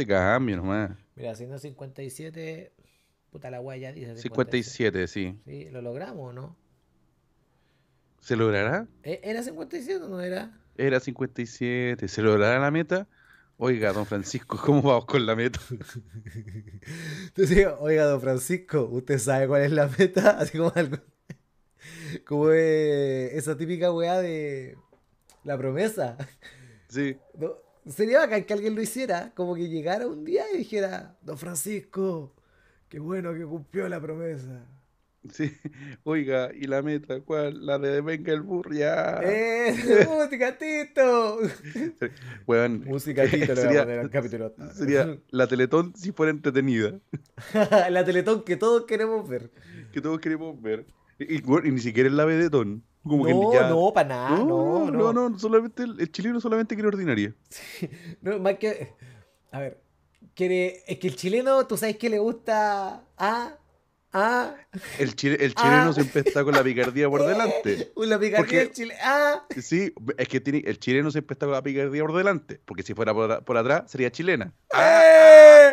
se cambia nomás. Mira, siendo 57, puta la weá ya dice 57, sí. Sí, ¿lo logramos o no? ¿Se logrará? ¿E- ¿Era 57 o no era? Era 57. ¿Se logrará la meta? Oiga, don Francisco, ¿cómo vamos con la meta? Entonces, oiga, don Francisco, ¿usted sabe cuál es la meta? Así como algo. Como eh, esa típica weá de la promesa. Sí. No, sería bacán que alguien lo hiciera, como que llegara un día y dijera, Don Francisco, qué bueno que cumplió la promesa. Sí. Oiga, ¿y la meta cuál? La de Venga el Burro, ya. ¡Eh! ¡Música, Tito! Música, Tito, le voy a sería, poner al capítulo. sería la Teletón si fuera entretenida. la Teletón que todos queremos ver. Que todos queremos ver. Y, y, weón, y ni siquiera es la Vedetón. Como que no, ya- no, para nada, no, no. no, no, solamente el, el chileno solamente quiere ordinaria. No, más que. A ver. Quiere, es que el chileno, tú sabes que le gusta. Ah, ah. El, chile- el chileno Ah. siempre está con la picardía por delante. Una picardía Porque- del chile. Ah. Sí, es que tiene, el chileno siempre está con la picardía por delante. Porque si fuera por, por atrás, sería chilena. ¡Eh!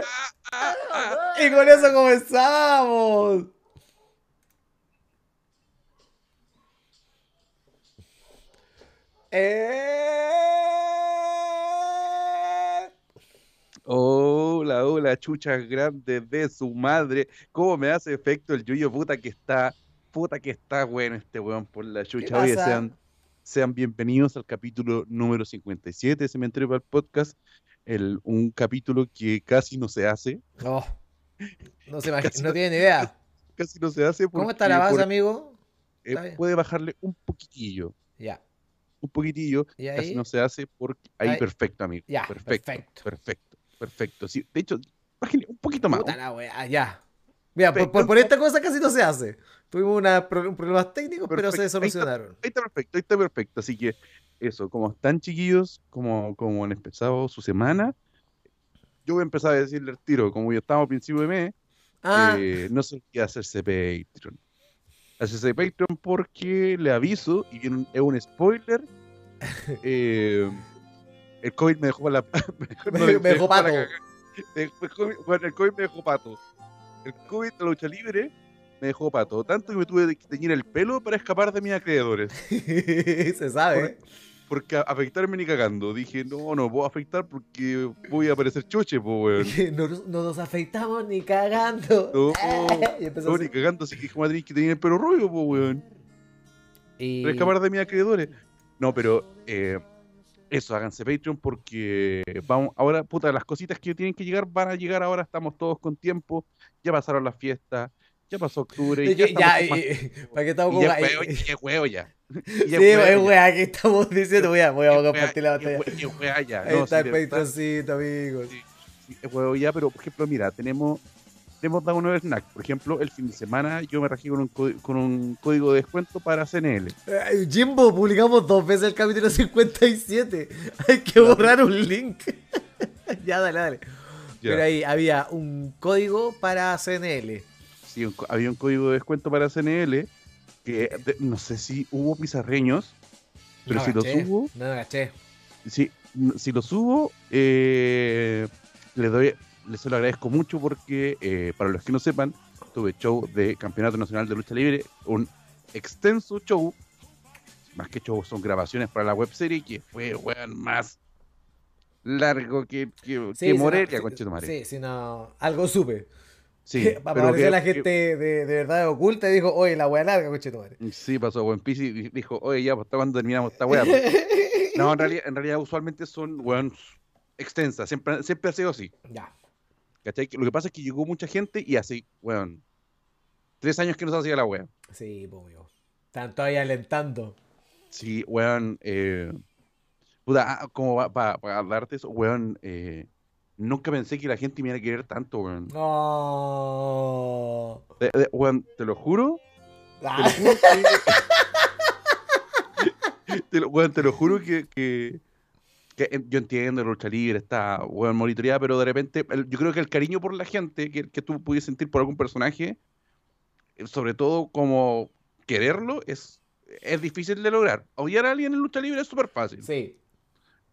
Y con eso comenzamos. ¡Eh! Hola, hola, chuchas grandes de su madre. ¿Cómo me hace efecto el yuyo puta que está? Puta que está bueno este weón por la chucha. Oye, sean, sean bienvenidos al capítulo número 57 de Cementerio para el Podcast. El, un capítulo que casi no se hace. No. No se imagina, no no- tiene ni idea. Casi no se hace ¿Cómo porque está la base, por- amigo? eh, puede bajarle un poquitillo. Ya. Un poquitillo. ¿Y Casi no se hace porque. Ahí, Ahí. perfecto, amigo. Ya, perfecto, perfecto. perfecto. Perfecto. Sí, de hecho, un poquito más. Puta la wea, ya. Mira, por, por- por esta cosa casi no se hace. Tuvimos una, pro- problemas técnicos, pero se Perfecto. Ahí está. solucionaron. Ahí está perfecto, ahí está perfecto. Así que eso, como están chiquillos, como, como han empezado su semana, yo voy a empezar a decirle al tiro, como ya estamos a principio de mes, Ah, eh, no se olvide hacerse Patreon. Hacerse Patreon porque le aviso, y viene un- es un spoiler, eh, el COVID me dejó la... me, no, me dejó para pato. el COVID- bueno, el COVID me dejó pato. El COVID la lucha libre me dejó pato. Tanto que me tuve que teñir el pelo para escapar de mis acreedores. se sabe. Porque afectarme ni cagando. Dije, no, no puedo afectar porque voy a parecer choche, po, weón. No, no nos afeitamos ni cagando. No, ni cagando, así que tenéis que tener el pelo rubio, po, weón. Y- Para escapar de mis acreedores. No, pero eh, eso, háganse Patreon porque vamos, ahora, puta, las cositas que tienen que llegar van a llegar ahora, estamos todos con tiempo, ya pasaron las fiestas, ya pasó octubre, y ya, y- más- ¿para qué estamos y con ya ahí? huevo, y ya huevo ya. Y Sí, es wea que estamos diciendo. Voy a, voy a Es compartir la pantalla. es es ya. Ahí No, está sí, el Patreoncito, amigos. Sí, sí, es huevo ya, pero por ejemplo, mira, tenemos, tenemos dado un nuevo snack. Por ejemplo, el fin de semana yo me rajé con un, con un código de descuento para CNL. Eh, Jimbo, publicamos dos veces el capítulo 57. Hay que borrar un link. ya, dale, dale. Ya. Pero ahí había un código para CNL. Sí, un co- había un código de descuento para CNL que de- no sé si hubo pizarreños, pero No si caché, lo subo, No, caché. si, si lo subo, eh, le doy, les lo agradezco mucho porque, eh, para los que no sepan, tuve show de Campeonato Nacional de Lucha Libre, un extenso show, más que show, son grabaciones para la webserie, que fue, weón, más largo que, que, Sí, que Morelia, no. Sí, sí, no. Algo supe. Sí, Para pero que- la que- gente de, de verdad oculta y dijo, oye, la wea larga, coche tu madre. Sí, pasó buen pis y dijo, oye, ya, pues hasta cuando terminamos esta weá. pues?" No, en realidad, en realidad usualmente son, weón, extensas, siempre, siempre ha sido así. Ya. ¿Cachai? Lo que pasa es que llegó mucha gente y así, weón, tres años que no se hacía la weá. Sí, pues, amigo. Están todavía alentando. Sí, weón, eh, puta, ah, como va, para darte eso, weón, eh, nunca pensé que la gente me iba a querer tanto, weón. No. De- de- weón, te lo juro, te Ah. lo juro que, te lo, weón, te lo juro que, que, que, eh, yo entiendo la lucha libre, está weón, monitoreada, pero de repente el- yo creo que el cariño por la gente que, que tú pudieras sentir por algún personaje, eh, sobre todo como quererlo, es, es difícil de lograr. Odiar a alguien en lucha libre es súper fácil, Sí.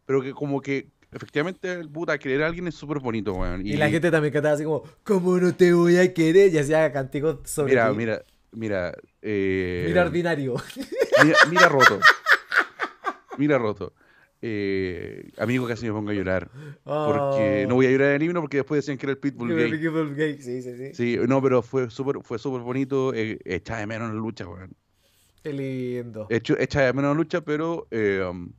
pero que como que efectivamente, el puta, querer a alguien es súper bonito, weón. Y, la gente también cantaba así como, ¿cómo no te voy a querer? Y hacía cánticos sobre Mira, ti. mira, mira. Eh, Mira ordinario. mira, mira roto. Mira roto. Eh, amigo, casi me pongo a llorar. Porque Oh. no voy a llorar en el himno porque después decían que era el Pitbull gay. Sí, sí, sí. Sí, no, pero fue súper fue súper bonito. Eh, echaba de menos la lucha, weón. Qué lindo. Echaba de menos la lucha, pero eh, um,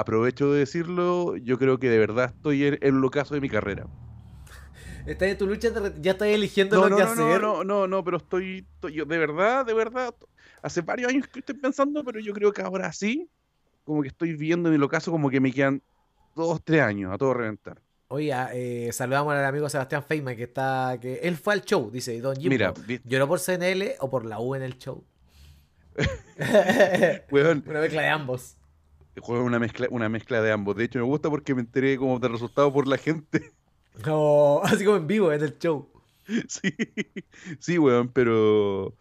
aprovecho de decirlo. Yo creo que de verdad estoy en el ocaso de mi carrera. Estás en tu lucha, ya estás eligiendo No, lo no, que no, no, hacer. no, no, no, pero estoy, estoy- yo de verdad, de verdad, hace varios años que estoy pensando, pero yo creo que ahora sí, como que estoy viendo en el ocaso como que me quedan dos, tres años a todo reventar. Oye, ah, eh, saludamos al amigo Sebastián Feynman que está. que Él fue al show, dice Don Jimbo. Mira, ¿Lloró por CNL o por la U en el show? Una mezcla de ambos. Juego una mezcla, una mezcla de ambos. De hecho, me gusta porque me enteré como de resultado por la gente. No, así como en vivo en el show. Sí, sí, weón, pero,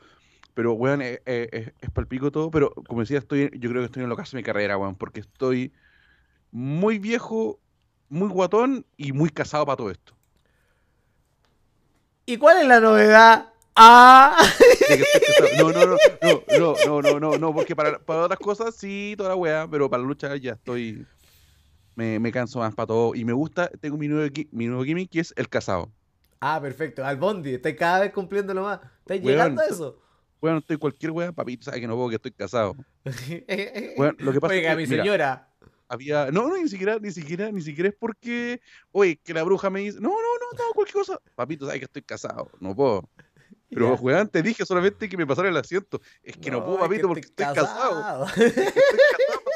pero, weón, es, es, es- es palpico todo, pero como decía, estoy, yo creo que estoy en el ocaso de mi carrera, weón, porque estoy muy viejo, muy guatón y muy casado para todo esto. ¿Y cuál es la novedad? Ah. No, no, no, no, no, no, no, no, porque para, para otras cosas sí, toda la weá, pero para la lucha ya estoy. Me, me canso más para todo. Y me gusta, tengo mi nuevo, mi nuevo gimmick que es el casado. Ah, perfecto. Al Bondi, estoy cada vez cumpliéndolo más. Estoy llegando a eso. Bueno, estoy cualquier weá, papito, sabes que no puedo que estoy casado. weón, lo que pasa Oiga, es que, mi señora. Había. No, no, ni siquiera, ni siquiera, ni siquiera es porque. Oye, que la bruja me dice. No, no, no, no, cualquier cosa. Papito, sabes que estoy casado. No puedo. Pero, Ya. weón, te dije solamente que me pasara el asiento. Es que no, puedo, papito, porque estoy casado. Estoy casado.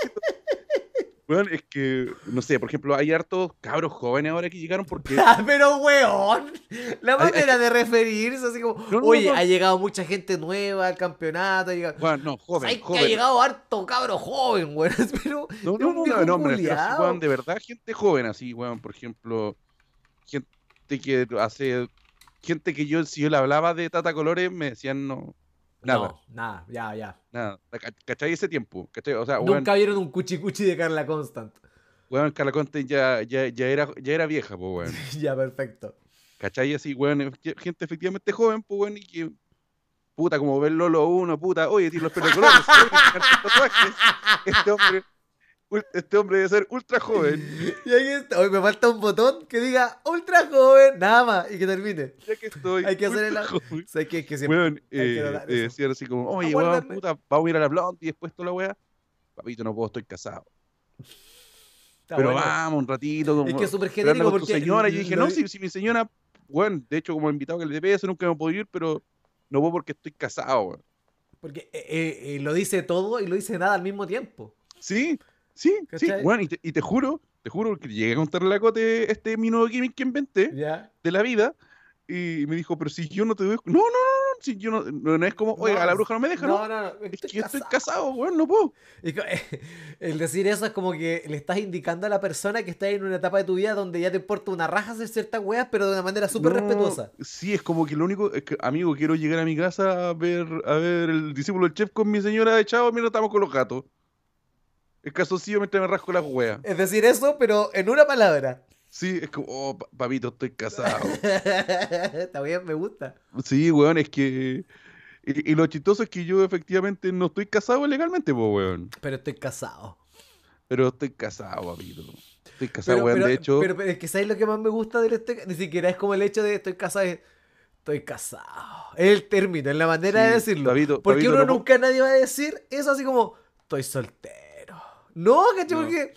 Weón, es que, no sé, por ejemplo, hay hartos cabros jóvenes ahora que llegaron porque. Ah, Pero, weón, la manera de referirse así como, No, no, oye, ha llegado mucha gente nueva al campeonato, ha llegado... Weón, no, joven, ¿Sabes que ha llegado harto cabro joven, weón? Pero No, no, un no, no, no, culiao. weón, de verdad, gente joven así, weón, por ejemplo, gente que hace, gente que yo, si yo le hablaba de Tata Colores, me decían no, nada, No, nada, ya, ya. nada, Ca- ¿cachai? Ese tiempo, ¿cachai? O sea, Nunca vieron un cuchi cuchi de Carla Constant. weón, Carla Conte ya, ya, ya era, ya era vieja, pues, weón, ya, perfecto. ¿cachai? Así, weón, gente efectivamente joven, pues, weón, y que, puta, como ver Lolo uno, puta, oye, tiene los pelos colores, oye, tatuajes, este hombre, este hombre debe ser ultra joven, Y ahí está. Hoy me falta un botón que diga ultra joven, nada más, y que termine. ya que estoy Hay que hacer el- joven. ¿Sabes qué? Que siempre... Que eh, eh, eso. decían así como, oye, weón, puta, vamos a ir a la blonde y después toda la weá. Papito, no puedo, estoy casado. Está Pero bueno. vamos un ratito. Es Como, que es súper genérico con tu porque... señora. Y yo dije, no, si, si mi señora, weón, de hecho, como invitado que le DPS nunca me puedo ir, pero no puedo porque estoy casado. Porque eh, eh, lo dice todo y lo dice nada al mismo tiempo. Sí, sí, sí, weón, y te, y te juro, te juro que llegué a contarle a Cote este mi nuevo gimmick que inventé de la vida. Y me dijo, pero si yo no te doy. No, no, no, no, si yo no, no, no es como, oiga, No, la bruja no me deja, ¿no? No, no, no. Es que yo estoy casado. weón, no puedo. El decir eso es como que le estás indicando a la persona que está en una etapa de tu vida donde ya te importa una raja hacer ciertas weas, pero de una manera súper respetuosa. Sí, es como que lo único, es que, amigo, quiero llegar a mi casa a ver, a ver el discípulo del chef con mi señora de chavo mientras estamos con los gatos. El calzoncillo mientras me rasco las weas. Es decir eso, pero en una palabra. Sí, es como, oh, pa- papito, estoy casado. Está bien, me gusta. Sí, weón, es que. Y, y lo chistoso es que yo efectivamente no estoy casado legalmente, pues, weón. Pero estoy casado. Pero estoy casado, papito. Estoy casado, Pero, weón. pero- de hecho, pero- pero es que ¿sabes lo que más me gusta del este? Ni siquiera es como el hecho de estoy casado. es, Estoy casado. Es el término, es la manera de decirlo. Papito, Porque papito, uno no nunca nadie va a decir eso así como, estoy soltero. No, ¿cachai? No. Porque,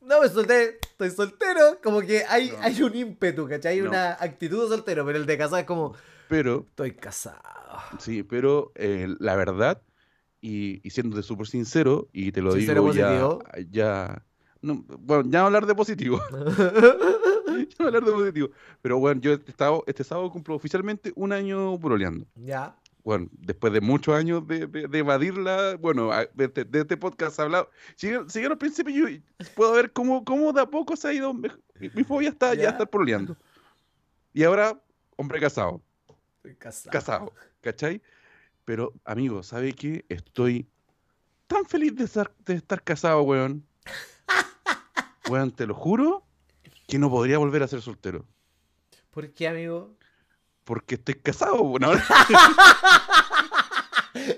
no me solté, estoy soltero. Como que hay, No. hay un ímpetu, ¿cachai? Hay No. una actitud de soltero, pero el de casado es como, pero, estoy casado. sí, pero eh, la verdad, y, y siéndote súper sincero, y te lo Sincero, digo ya, positivo. ya. No, bueno, ya hablar de positivo. ya hablar de positivo. Pero bueno, yo este sábado, este sábado cumplo oficialmente un año broleando. ya. Bueno, después de muchos años de, de, de evadirla, bueno, de, este- de este podcast hablado, siguieron al principio yo puedo ver cómo, cómo de a poco se ha ido, mi, mi fobia está ya Ya. estar proleando. Y ahora, hombre casado, Estoy casado. casado, ¿cachai? Pero, amigo, ¿sabe qué? Estoy tan feliz de estar, de estar casado, weón. Weón, te lo juro, que no podría volver a ser soltero. ¿Por qué, amigo? Porque estoy casado. Bueno,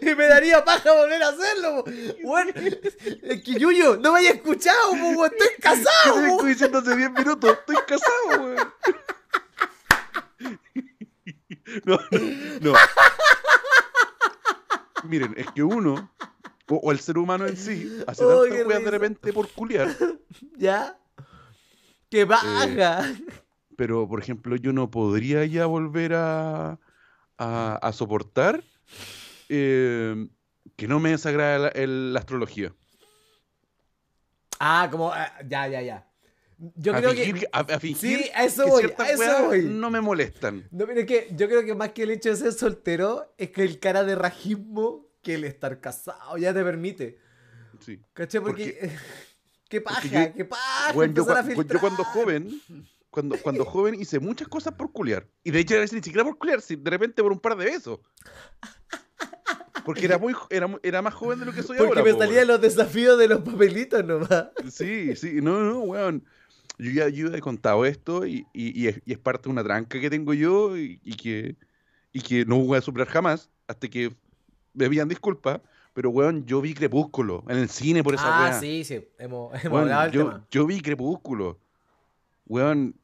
y me daría paja volver a hacerlo. Bueno, es que Yuyo, no me haya escuchado, weón, estoy ¿Qué te casado. po. estoy diciendo hace 10 minutos? Estoy casado, weón. No, no. Miren, es que uno, o, o el ser humano en sí, hace Oh, tantas weas de repente por culiar. ¿Ya? ¡Qué paja! Pero, por ejemplo, yo no podría ya volver a, a, a soportar eh, que no me desagrada la, el- la astrología. Ah, como. ah, ya, ya, ya. Yo a, creo fingir, que. a, a fingir Sí, a eso voy, a eso voy. no me molestan. No, pero es que yo creo que más que el hecho de ser soltero, es que el cara de rajismo que el estar casado ya te permite. Sí. ¿Cachai? Porque. qué paja, porque yo- qué paja. Bueno, yo, yo cuando joven, cuando, cuando joven hice muchas cosas por culiar. Y de hecho a veces ni siquiera por culiar, si de repente por un par de besos. Porque era muy era, era más joven de lo que soy Porque ahora. me po, salían los desafíos de los papelitos nomás. Sí, sí, no, no, weón. Yo ya, yo he contado esto y, y- y es, y es parte de una tranca que tengo yo y, que, y que no voy a superar jamás hasta que me pidan disculpas. Pero, weón, yo vi Crepúsculo en el cine por esa Ah, sí, sí. Hemos, hemos Weón, hablado del yo, tema. yo vi Crepúsculo. Weón,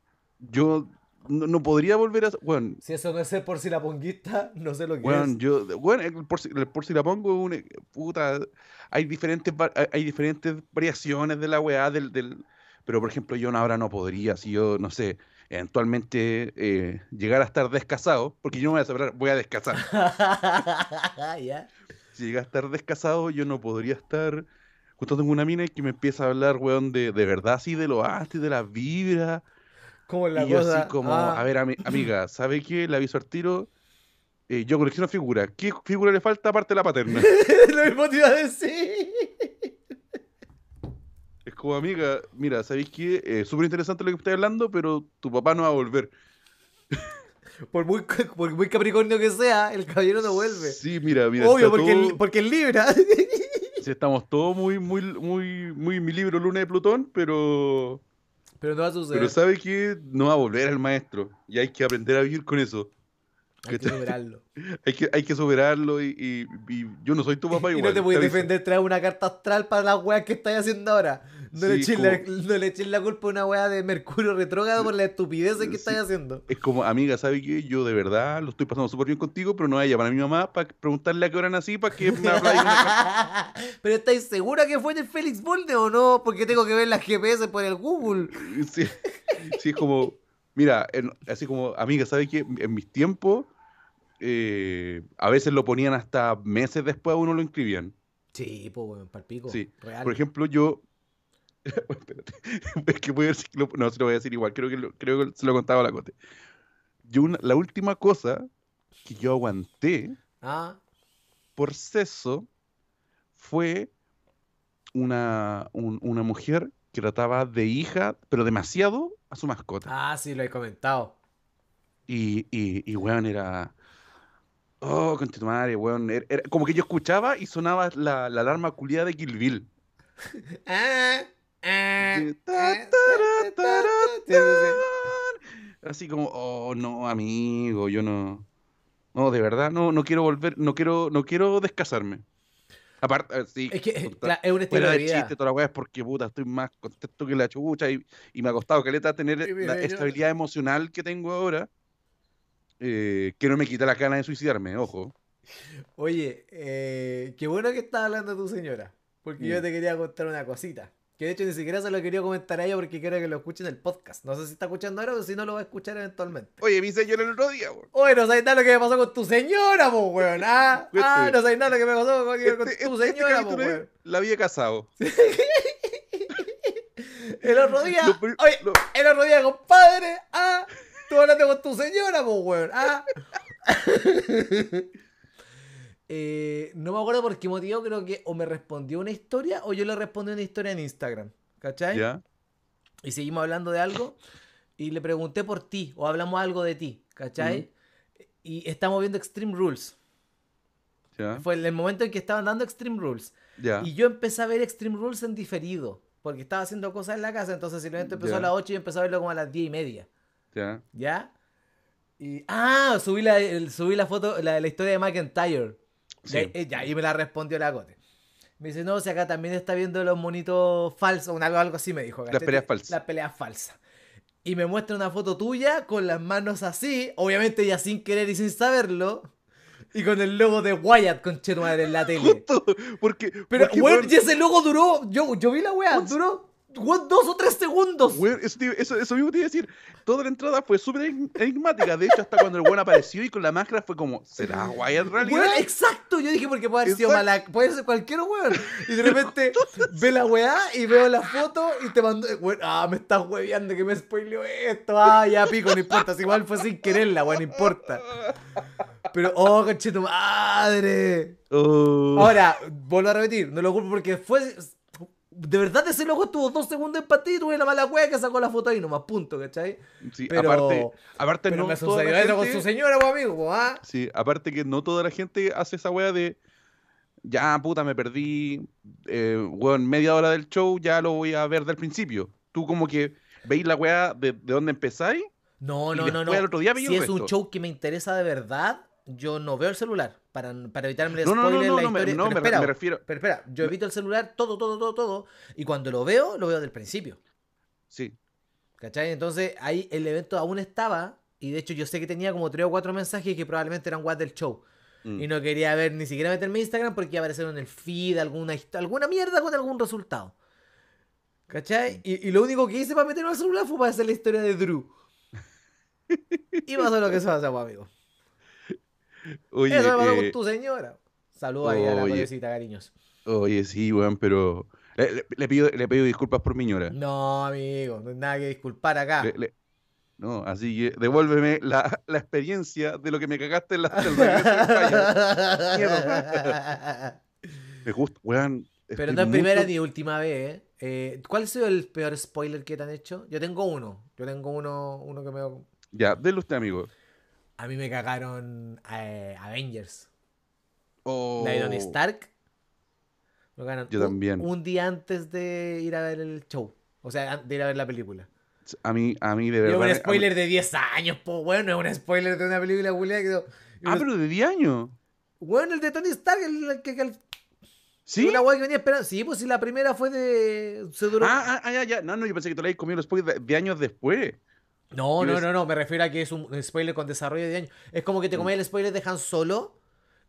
yo no, no podría volver a. Weón, Si eso no es ser por si la ponguista, no sé lo que weón, es. yo. Weón, el por, si, el por si la pongo, un, puta. Hay diferentes, hay- diferentes variaciones de la weá. Del, del, pero, por ejemplo, yo ahora no podría, si yo, no sé, eventualmente eh, llegar a estar descasado, porque yo no voy a separar, voy a descasar. si llega a estar descasado, yo no podría estar. Justo tengo una mina que me empieza a hablar, weón, de, de verdad, así, de lo astros, de las vibras. Como la y yo cosa. así como, ah, a ver, ami- amiga, ¿sabe qué? Le aviso al tiro. eh, yo colecciono figuras. ¿Qué figura le falta aparte de la paterna? lo mismo te iba a decir. es como, amiga, mira, ¿sabéis qué? Eh, Súper interesante lo que estoy hablando, pero tu papá no va a volver. Por muy, por muy capricornio que sea, el caballero no vuelve. Sí, mira, mira. Obvio, porque, todo- el, porque el Libra. sí, estamos todos muy, muy, muy, muy en mi libro Luna de Plutón, pero. Pero no va a suceder. Pero ¿sabe qué? No va a volver el maestro. Y hay que aprender a vivir con eso. Hay que superarlo. Hay que, hay que superarlo y, y- y yo no soy tu papá y igual. no te puedes defender, traer una carta astral para las weas que estás haciendo ahora. No, le eches la, como- no le eches la culpa a una wea de Mercurio retrógrado por la estupidez que Sí. estás haciendo. Es como, amiga, ¿sabe qué? Yo de verdad lo estoy pasando súper bien contigo, pero no vaya para mi mamá para preguntarle a qué hora nací para que me una Pero ¿estáis segura que fue en el Félix Bolde o no? Porque tengo que ver las GPS por el Google. Sí, sí, es como, mira, en- así como, amiga, ¿sabe qué? En mis tiempos, eh, a veces lo ponían hasta meses después a uno lo inscribían. Sí, pues palpico. Sí. Real. Por ejemplo, yo. Espérate. Es que voy a ver si lo- no se lo voy a decir igual. Creo que, lo- creo que se lo contaba a la Cote. Yo una- la última cosa que yo aguanté Ah, por sexo fue una, un- una mujer que trataba de hija, pero demasiado, a su mascota. ah, sí, lo he comentado. Y, y, y weón, era. Oh, concha tu madre, weón. Era, era como que yo escuchaba y sonaba la, la alarma culiada de Kill Bill. Ah, Así como, oh no, amigo, yo no. No, de verdad, no, no quiero volver, no quiero, no quiero descasarme. Aparte, eh, sí, Es que eh, es un estilo de vida. chiste, toda la weá es porque puta, estoy más contento que la chucha y, y me ha costado caleta tener la estabilidad emocional que tengo ahora. eh, que no me quita la gana de suicidarme, ojo. Oye, eh, qué bueno que estás hablando tu señora. Porque yo Mm. te quería contar una cosita. Que de hecho ni siquiera se lo quería comentar a ella porque quiero que lo escuchen en el podcast. No sé si está escuchando ahora o si no lo va a escuchar eventualmente. Oye, mi señor el otro día, weón. Oye, no sabes nada lo que me pasó con tu señora, po, weón. Ah, Este- ah, no sabes nada lo que me pasó con, con Este- tu este- señora, este po, weón. La había casado. El otro día, Lo pri- oye, lo- el otro día, compadre, ah, tú hablando con tu señora, po, weón, ah. Eh, no me acuerdo por qué motivo, creo que o me respondió una historia o yo le respondí una historia en Instagram, ¿cachai? Y seguimos hablando de algo y le pregunté por ti o hablamos algo de ti, ¿cachai? Y estamos viendo Extreme Rules. Fue el momento en que estaban dando Extreme Rules. Y yo empecé a ver Extreme Rules en diferido. porque estaba haciendo cosas en la casa, entonces el evento empezó a las 8 y empecé a verlo como a las 10 y media. Ya. ¿Ya? Y, ah, subí la, subí la foto, la, la historia de McIntyre. Sí. Y me la respondió la Cote. Me dice, no, si acá también está viendo los monitos falsos, un algo, algo así me dijo. Las peleas falsas. Las peleas falsas. Y me muestra una foto tuya con las manos así, obviamente ya sin querer y sin saberlo, y con el logo de Wyatt con madre en la tele. Justo, porque. Pero, porque, weón, y ese logo duró, yo, yo vi la weá, duró dos o tres segundos. weón, eso, te- eso, eso mismo te iba a decir. Toda la entrada fue súper en- enigmática. De hecho, hasta cuando el weón apareció y con la máscara fue como, ¿será Wyatt en realidad? Weón, exacto, yo dije porque puede haber sido Exacto. mala, puede ser cualquier weón. Y de repente ve la weá y veo la foto y te mando, weón, ah, me estás hueveando que me spoileó esto, ah, ya pico, no importa, si igual fue sin quererla, weón, no importa. Pero, oh, conche tu madre. Oh. Ahora, vuelvo a repetir, no lo culpo porque fue. De verdad ese loco estuvo dos segundos en pantalla y tuve la mala wea que sacó la foto ahí nomás, punto, ¿cachai? Sí, pero- aparte, aparte Pero no me toda la con gente- su señora, pues, amigo, pues, ah. Sí, aparte que no toda la gente hace esa wea de ya puta me perdí, eh, weón, media hora del show, ya lo voy a ver del principio. Tú como que veis la wea de, de dónde empezáis. No, no, no, no. otro día si es un show que me interesa de verdad, yo no veo el celular. Para, para evitarme el No, no, spoiler, no, no, la no, me- historia. no, pero me, espera, me refiero. pero espera, yo evito el celular todo, todo, todo, todo. Y cuando lo veo, lo veo del principio. Sí, ¿Cachai? Entonces ahí el evento aún estaba. Y de hecho yo sé que tenía como tres o cuatro mensajes que probablemente eran what del show. mm, Y no quería ver ni siquiera meterme en Instagram porque iba a aparecer en el feed alguna, alguna mierda con algún resultado. ¿Cachai? Y, y lo único que hice para meterme al celular fue para hacer la historia de Drew. Y pasó lo que se pasa, pues, amigo. Oye, Eso me pasó eh, con tu señora. Saludos ahí a la pobrecita, cariños. oye, sí, weón, pero le, le- le pido, le pido disculpas por mi ñora. No, amigo, no hay nada que disculpar acá. Le- no, así que devuélveme la, la experiencia de lo que me cagaste en la. Mierda. Me gusta, weón. Pero no es primera ni última vez, ¿eh? Eh, ¿Cuál ha sido el peor spoiler que te han hecho? Yo tengo uno. Yo tengo uno, uno que me... Ya, déle usted, amigo. A mí me cagaron eh, Avengers. Oh, La de Tony Stark. Me cagaron Yo un- también. Un día antes de ir a ver el show. O sea, de ir a ver la película. A mí, a mí de Y es verdad. un spoiler de 10 años, po, bueno, es un spoiler de una película, Julia. Que... Ah, pero de 10 años. Bueno, el de Tony Stark, el, el que, que- ¿Sí? Una weá que venía esperando. Sí, pues si la primera fue de. Se duró. Ah, ah, ah, ya, ya. No, no, yo pensé que te lo habías comido después de, de años después. No, no, no, no. Me refiero a que es un spoiler con desarrollo de años. Es como que te comes el spoiler de Han Solo.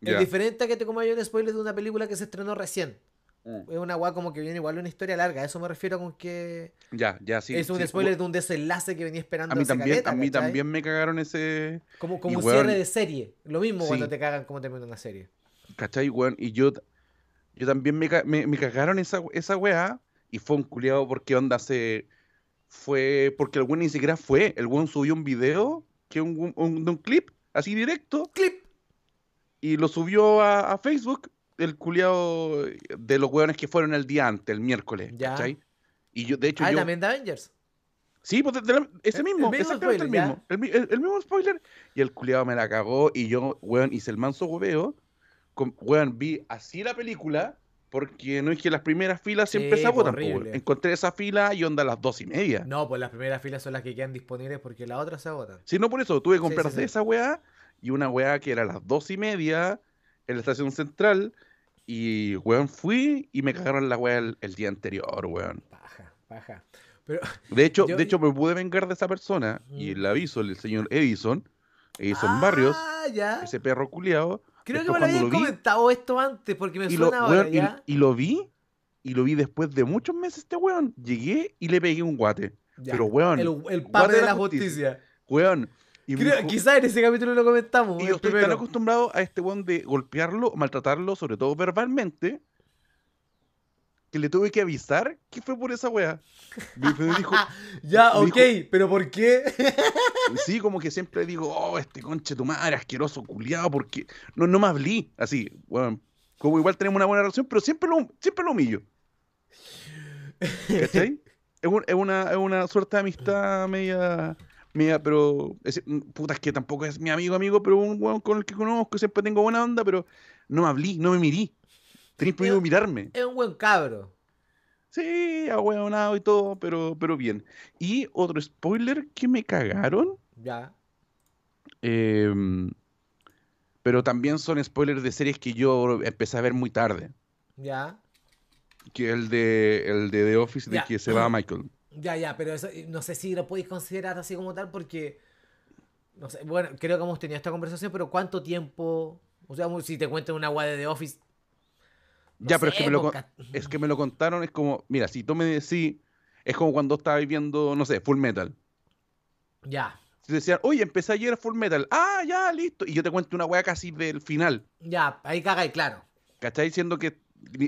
Es diferente a que te comas un spoiler de una película que se estrenó recién. Mm. Es una weá como que viene igual una historia larga. Eso me refiero con que. Ya, ya, sí. es un sí. spoiler de un desenlace que venía esperando A mí también, caleta, a mí ¿cachai? también me cagaron ese. Como, como y un weón- cierre de serie. Lo mismo Sí. cuando te cagan como termina una serie. ¿Cachai, weón? Y yo, yo también me, me, me cagaron esa, esa weá. Y fue un culiado porque onda se. Fue porque el weón ni siquiera fue. El weón subió un video, que un, un, un- de un clip, así directo, ¡Clip! y lo subió a, a Facebook. El culiado de los weones que fueron el día antes, el miércoles, Ya. ¿cachai? Y yo, de hecho, Ah, yo. también de Avengers. Sí, pues de- de la- ese El- mismo, el mismo exactamente spoiler, el mismo. El, mi- el- el mismo spoiler. Y el culiado me la cagó y yo, weón, hice el manso hueveo. Con, weón, vi así la película porque no es que las primeras filas siempre Sí, se agotan. Encontré esa fila y onda a las dos y media. No, pues las primeras filas son las que quedan disponibles porque las otras se agotan. Si no, por eso tuve que comprar sí, sí. esa weá y una weá que era a las dos y media en la estación central. Y, weón, fui y me cagaron la weá el, el día anterior, weón. Paja, paja. Pero, De hecho, Yo- de hecho, me pude vengar de esa persona y le aviso el señor Edison, Edison Barrios, Ah, ya. ese perro culiado. Creo que me lo vi- comentado esto antes porque me Y lo, suena ahora weón, y- ya. y lo vi, y lo vi después de muchos meses este weón. Llegué y le pegué un guate. Ya. Pero, weón, El, el pape de la justicia. Weón. Creo, dijo- quizás en ese capítulo lo comentamos. y yo estoy tan primero. acostumbrado a este weón de golpearlo, maltratarlo, sobre todo verbalmente, que le tuve que avisar que fue por esa weá. Me, dijo, Ya, me ok, dijo- pero ¿por qué? Sí, como que siempre digo, oh, este conche tu madre, asqueroso, culiado, porque no, no me hablé, así, bueno, como igual tenemos una buena relación, pero siempre lo, siempre lo humillo. ¿Cachai? Es, un- es una, es una suerte de amistad media, media, pero, es, puta, es que tampoco es mi amigo, amigo, pero un weón con el que conozco, siempre tengo buena onda, pero no me hablé, no me mirí. Tenéis prohibido Yo- mirarme. es un buen cabro. Sí, ahueonado y todo, pero, pero bien. Y otro spoiler que me cagaron. Ya. em, pero también son spoilers de series que yo empecé a ver muy tarde. Ya. Que el de el de The Office de que se va Michael. Ya, ya, pero eso no sé si lo podéis considerar así como tal porque. No sé, bueno, creo que hemos tenido esta conversación, pero ¿cuánto tiempo? O sea, si te cuentan una guay de The Office. No Ya, pero es que me lo Es que me lo contaron, es como, mira, si tú me decís, es como cuando estabas viendo, no sé, Full Metal. Ya, Si decían, oye, empecé ayer Full Metal, ah, ya, listo. Y yo te cuento una weá casi del final, ya, ahí cagáis, claro. ¿cachai? Diciendo que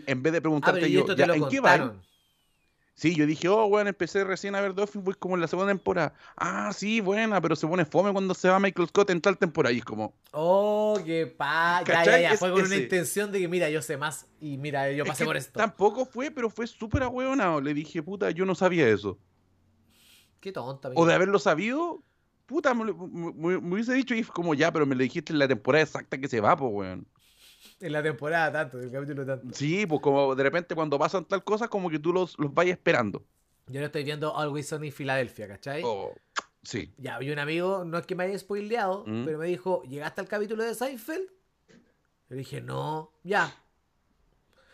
en vez de Ah, preguntarte y yo, "Ya, ¿en qué va? Sí, yo dije, oh, bueno, empecé recién a ver The Office, voy como en la segunda temporada. Ah, sí, buena, pero se pone fome cuando se va Michael Scott en tal temporada. Y es como, Oh, qué pa. Ya, ya, ya. Es Fue con una intención de que, mira, yo sé más y mira, yo es pasé que por esto. Tampoco fue, pero fue súper ahueonado. Le dije, puta, yo no sabía eso. Qué tonta, O de haberlo sabido, puta, me, lo- me- me- me hubiese dicho y como ya, pero me lo dijiste en la temporada exacta que se va, pues, weón. En la temporada tanto, en el capítulo tanto. Sí, pues como de repente cuando pasan tal cosa, como que tú los, los vayas esperando. Yo lo estoy viendo Always Sunny Filadelfia, ¿cachai? Oh, sí. Ya, y un amigo, no es que me haya spoileado, Mm. pero me dijo, ¿llegaste al capítulo de Seinfeld? Yo dije, no, ya.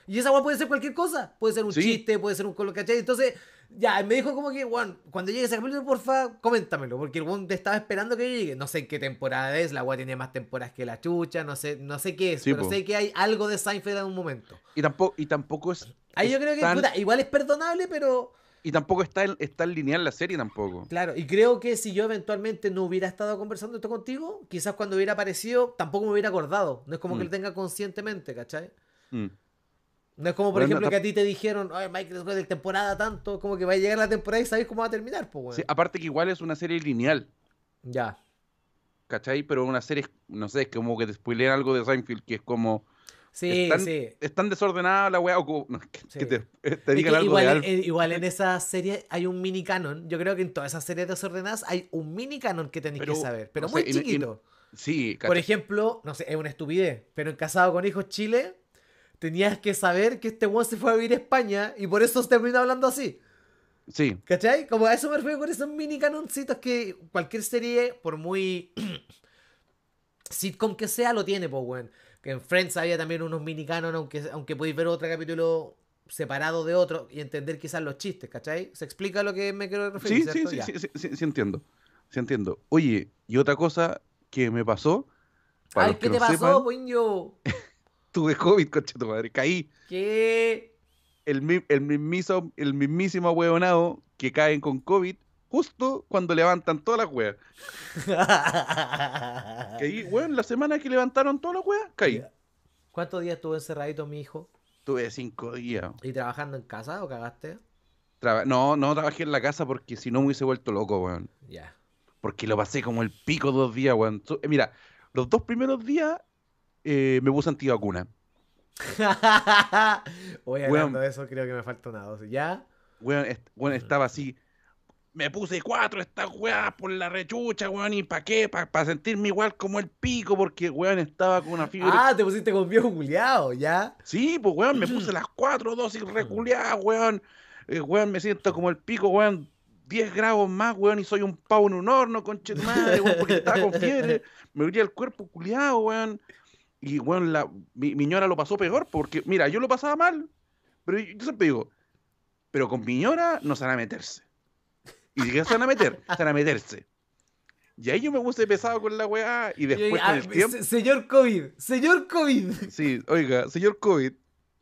Y esa weá puede ser cualquier cosa. Puede ser un Sí. chiste, puede ser un colo, ¿cachai? Entonces, ya, me dijo como que, Juan, cuando llegue ese capítulo, porfa, coméntamelo. Porque el Juan te estaba esperando que llegue. No sé en qué temporada es, la weá tiene más temporadas que la chucha, no sé, no sé qué es, Sí, pero po. sé que hay algo de Seinfeld en un momento. Y tampoco, y tampoco es. Ahí es yo creo que, tan- puta, igual es perdonable, pero... Y tampoco está, en- está en lineal la serie tampoco. Claro, y creo que si yo eventualmente no hubiera estado conversando esto contigo, quizás cuando hubiera aparecido tampoco me hubiera acordado. No es como que Mm. lo tenga conscientemente, ¿cachai? Mm. No es como, por Bueno, ejemplo, que a ti te dijeron, ay, Michael después de temporada tanto, como que va a llegar la temporada y sabes cómo va a terminar, pues, Sí, aparte que igual es una serie lineal, Ya. ¿cachai? Pero una serie, no sé, es como que te spoilean algo de Seinfeld, que es como. Sí, Están- sí. Es tan desordenada la weá, o no, que, Sí. que te, que digan algo igual, de en- en- igual en esa serie hay un mini canon. Yo creo que en todas esas series desordenadas hay un mini canon que tenéis que saber, pero muy sé, y no- y no- chiquito. Sí, Por ejemplo, no sé, es una estupidez, pero en Casado con Hijos Chile tenías que saber que este weón se fue a vivir a España y por eso se termina hablando así. Sí, ¿Cachai? Como a eso me refiero con esos mini canoncitos que cualquier serie, por muy sitcom que sea, lo tiene, pues, weón. Que en Friends había también unos mini canon, aunque, aunque podéis ver otro capítulo separado de otro y entender quizás los chistes, ¿cachai? ¿Se explica lo que me quiero referir? sí, sí, sí, sí, sí, entiendo. Sí entiendo. Oye, y otra cosa que me pasó, para Ay, ¿qué te pasó, poño? tuve COVID, concha tu madre, caí. ¿Qué? El, el, mismiso, el mismísimo huevonado que caen con COVID justo cuando levantan todas las weas. Caí, weón, la semana que levantaron todas las weas, caí. ¿Cuántos días estuvo encerradito mi hijo? Tuve cinco días. ¿Y trabajando en casa o cagaste? Traba- no, no trabajé en la casa porque si no me hubiese vuelto loco, weón. Ya. Porque lo pasé como el pico dos días, weón. Eh, Mira, los dos primeros días eh, me puse antivacuna. Oye, hablando de eso, creo que me falta una dosis. ¿Ya? Weón, est- weón, estaba así. Me puse cuatro estas weas por la rechucha, weón. ¿Y para qué? Para sentirme igual como el pico, porque, weón, estaba con una fiebre. Ah, te pusiste con viejo culiado, ¿ya? Sí, pues, weón, me puse las cuatro dosis reculeadas, weón. Eh, weón, me siento como el pico, weón. 10 grados más, weón, y soy un pavo en un horno, conche madre, weón, porque estaba con fiebre. Me dolía el cuerpo culiado, weón. Y, weón, la, mi, mi ñora lo pasó peor, porque, mira, yo lo pasaba mal, pero yo, yo siempre digo, pero con mi ñora no se van a meterse. Y si que se van a meter, se van a meterse. Y ahí yo me puse pesado con la weá, y después con ah, el tiempo. se- Señor COVID, señor COVID, Sí, oiga, señor COVID,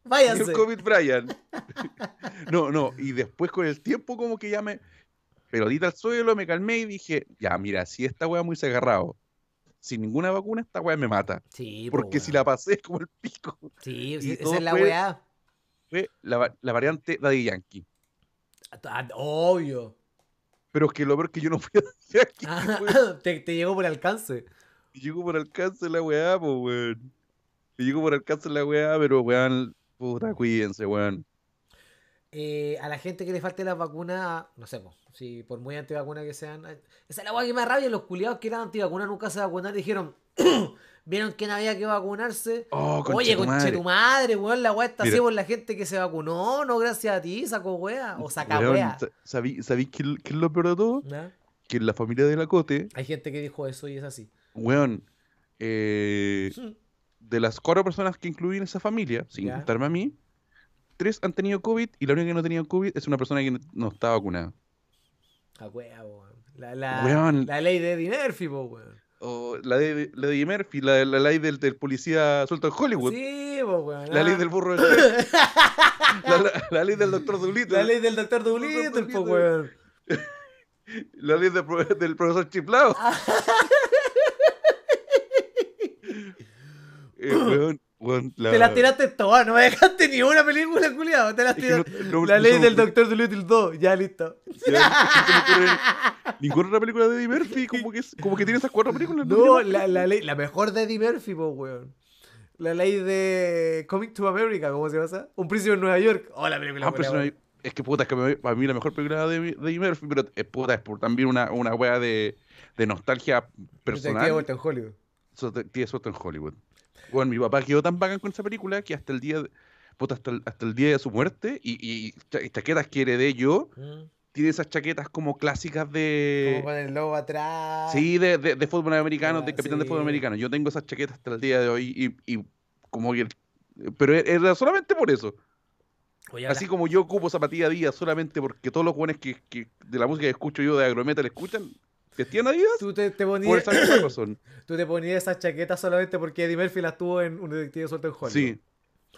váyanse. Señor COVID Brian. no, no, y después con el tiempo como que ya me pelotita al suelo, me calmé y dije, ya, mira, si esta weá muy se agarrado, sin ninguna vacuna, esta weá me mata. Sí, po, Porque si la pasé como el pico, Sí, y esa es la fue- weá. fue la, la variante Daddy Yankee. Ah, Obvio. Pero es que lo peor es que yo no fui a Daddy Yankee, Ah, te, te llegó por alcance. Y Llegó por alcance la weá, pues weón. Y Llegó por alcance la weá, pero weón, puta, cuídense, weón. Eh, a la gente que le falte las vacunas, no sé, si por muy antivacuna que sean. eh, Esa es la que me rabia. Los culiados que eran antivacunas nunca se vacunaron y dijeron, ¿Vieron que no había que vacunarse? Oh, Oye, conche tu madre, weón, la weá está así por la gente que se vacunó, no gracias a ti, saco weá, o saca Weón, weá. sa- ¿sabí- ¿Sabéis qué, qué es lo peor de todo? Que en la familia de la Cote, Hay gente que dijo eso y es así. weón, eh, de las cuatro personas que incluí en esa familia, sin Ya. contarme a mí, tres han tenido COVID y la única que no ha tenido COVID es una persona que no, está vacunada. A weá, weón. La, la, Weón. la ley de Eddie Murphy, po, weón. O la de, la de Murphy, la, la ley del, del policía suelto en Hollywood. Sí, po, weón. La ley ah. del burro tren. la, la- la ley del doctor Dolittle. La ley del doctor Dolittle, po, weón. La ley del, pro- del profesor Chiplao. Ah. Eh, weón, la... Te las tiraste todas, no me dejaste ni una película, culiado. Te las Es que no- tiraste. no- la no ley del doctor Dolittle 2, ya listo. Ninguna otra película de Eddie Murphy como que, como que tiene esas cuatro películas. No, tiene la, la ley, la mejor de Eddie Murphy, po, weón. La ley de Coming to America, ¿cómo se llama? esa? Un príncipe en Nueva York. Oh, la película. Ah, es que puta, es que me- para mí la mejor película de, de Eddie Murphy, pero es puta, es por también una, una wea de, de nostalgia personal. queda vuelta en Hollywood. Tiene suerte en Hollywood. Bueno, mi papá quedó tan bacán con esa película que hasta el día de, puta, hasta el, hasta el día de su muerte y, y, cha- y chaquetas que heredé yo, Mm. tiene esas chaquetas como clásicas Como de... con el logo atrás. Sí, de, de, de fútbol americano, Ah, de capitán de fútbol americano. Yo tengo esas chaquetas hasta el día de hoy y, y como que... Pero e, era solamente por eso. Oye, Así como yo ocupo zapatilla Adidas solamente porque todos los jóvenes que, que de la música que escucho yo de agrometal escuchan, vestían Adidas, tú te, te por ponías, esa misma razón. tú te ponías esas chaquetas solamente porque Eddie Murphy las tuvo en un detective suelto en Hollywood. Sí,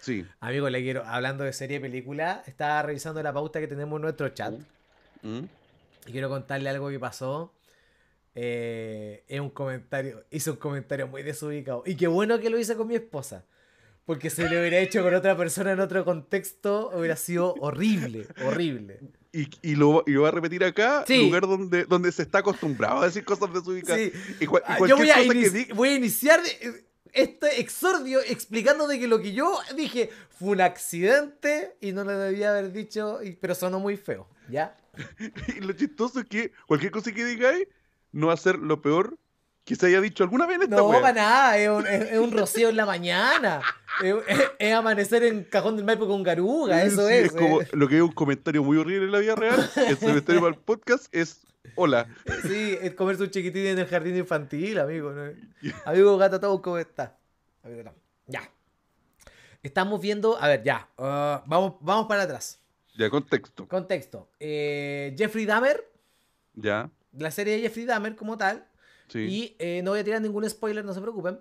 sí. Amigo, le quiero, hablando de serie y película, estaba revisando la pauta que tenemos en nuestro chat. ¿Mm? Y quiero contarle algo que pasó. Eh, es un comentario, hice un comentario muy desubicado. Y qué bueno que lo hice con mi esposa. Porque si lo hubiera hecho con otra persona en otro contexto, hubiera sido horrible, horrible. Y, y lo, y lo va a repetir acá, Sí. lugar donde, donde se está acostumbrado a decir cosas desubicadas. Sí. Y, y Ah, cualquier Yo voy a, cosa que voy a iniciar eh, este exordio explicando de que lo que yo dije fue un accidente y no lo debía haber dicho, pero sonó muy feo, ¿ya? y lo chistoso es que cualquier cosa que digáis no va a ser lo peor que se haya dicho alguna vez en esta No, wea. para nada, es un, es- es un rocío en la mañana. Es, amanecer en Cajón del Maipo con garuga, eso Sí, es. como eh. lo que es un comentario muy horrible en la vida real, el comentario para el podcast es hola. Sí, es comerse un chiquitín en el jardín infantil, amigo. ¿no? Amigo gato, todo ¿cómo está? Amigo. Ya. Estamos viendo, a ver, ya. ah, vamos, vamos para atrás. Ya, contexto. Contexto. Eh, Jeffrey Dahmer, Ya, la serie de Jeffrey Dahmer como tal. Sí. Y eh, no voy a tirar ningún spoiler, no se preocupen.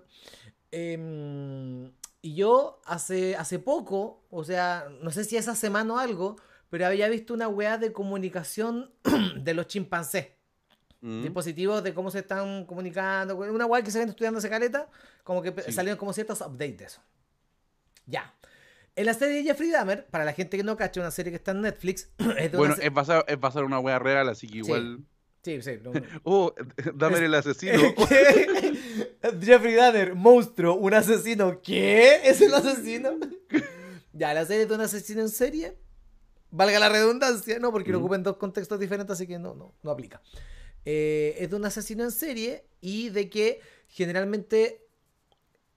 Em, y yo hace, hace poco, o sea, no sé si esa semana o algo, pero había visto una weá de comunicación de los chimpancés. Mm, Dispositivos de cómo se están comunicando. Una weá que se ven estudiando esa caleta, como que Sí. salieron como ciertos updates de eso. Ya. En la serie de Jeffrey Dahmer, para la gente que no cacha, una serie que está en Netflix, es de Bueno, es basado, es basado en una wea real, así que igual. Sí, sí. no- Oh, dame Es- el asesino. Jeffrey Dahmer, monstruo, un asesino. ¿Qué? ¿Es el asesino? ya, la serie es de un asesino en serie. Valga la redundancia, no, porque lo ocupa en dos contextos diferentes, así que no, no, no aplica. Eh, es de un asesino en serie y de que generalmente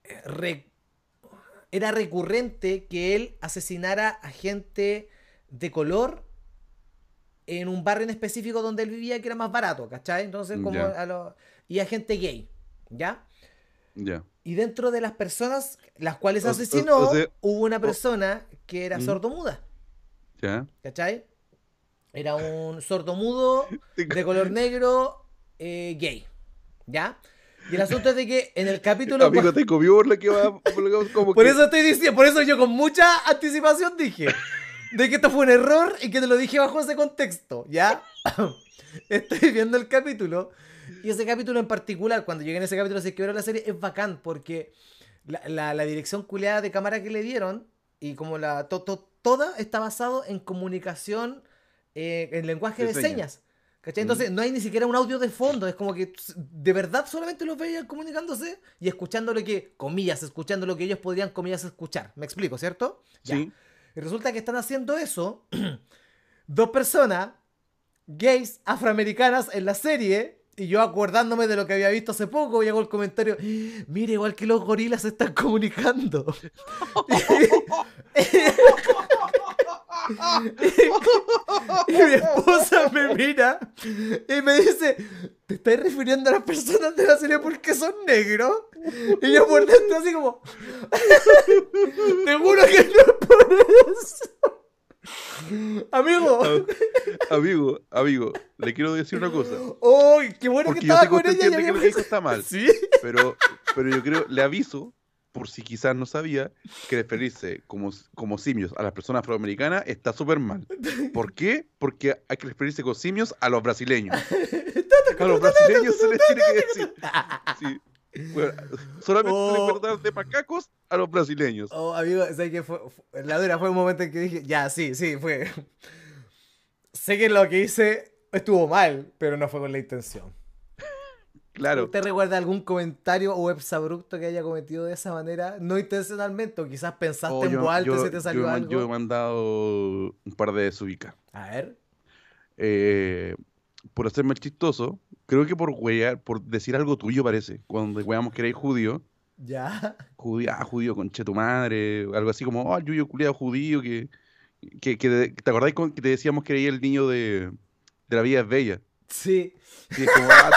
eh, re- era recurrente que él asesinara a gente de color en un barrio en específico donde él vivía que era más barato, ¿cachai? Entonces, como Ya. a lo- y a gente gay, ¿ya? ya. Y dentro de las personas las cuales O- o- asesinó, o sea- hubo una persona que era ¿Mm? sordomuda, Ya. ¿cachai? Era un sordomudo de color negro eh, gay, ¿ya? Y el asunto es de que en el capítulo... Amigo, te comió por lo que va. Por, lo que- como Por que- eso estoy diciendo, por eso yo con mucha anticipación dije de que esto fue un error y que te lo dije bajo ese contexto, ¿ya? Estoy viendo el capítulo y ese capítulo en particular, cuando llegué en ese capítulo, se quebró la serie, es bacán porque la, la- la dirección culeada de cámara que le dieron y como la to- to- toda está basado en comunicación, eh, en lenguaje De de, señas. ¿Cachai? Entonces no hay ni siquiera un audio de fondo, es como que de verdad solamente los veían comunicándose y escuchando lo que, comillas, escuchando lo que ellos podrían, comillas, escuchar. ¿Me explico, cierto? Ya. Sí. Y resulta que están haciendo eso dos personas gays afroamericanas en la serie Y yo acordándome de lo que había visto hace poco, llegó el comentario, mire, igual que los gorilas se están comunicando. y mi esposa me mira y me dice, ¿te estás refiriendo a las personas de la serie porque son negros? Y yo por dentro así como, te juro que no es por eso. Amigo. amigo, amigo, le quiero decir una cosa. ¡Uy! ¡Qué bueno Porque que yo estaba sé que con usted ella! y que había lo que dijo está mal. Sí. Pero, pero yo creo, le aviso, por si quizás no sabía, que referirse como, como simios a las personas afroamericanas está súper mal. ¿Por qué? Porque hay que referirse con simios a los brasileños. A los brasileños se les tiene que decir. Sí. Bueno, solamente Oh. de macacos a los brasileños. Oh, amigo, ¿sabes qué fue? fue- La dura fue un momento en que dije, ya, sí, sí, fue. sé que lo que hice estuvo mal, pero no fue con la intención. Claro. ¿Usted recuerda algún comentario o exabrupto que haya cometido de esa manera? No intencionalmente, o quizás pensaste Oh, en yo- voz alta y yo- se te salió yo algo. Yo he mandado un par de desubicas. A ver. eh, por hacerme el chistoso, creo que por huear, por decir algo tuyo parece, cuando weamos que eres judío, Ya. judío, ah, judío conche tu madre, algo así como, oh, el yuyo culiado judío, que, que, que ¿te acordáis con- que te decíamos que eres el niño de, de la vida es bella? Sí. Y es como, ah,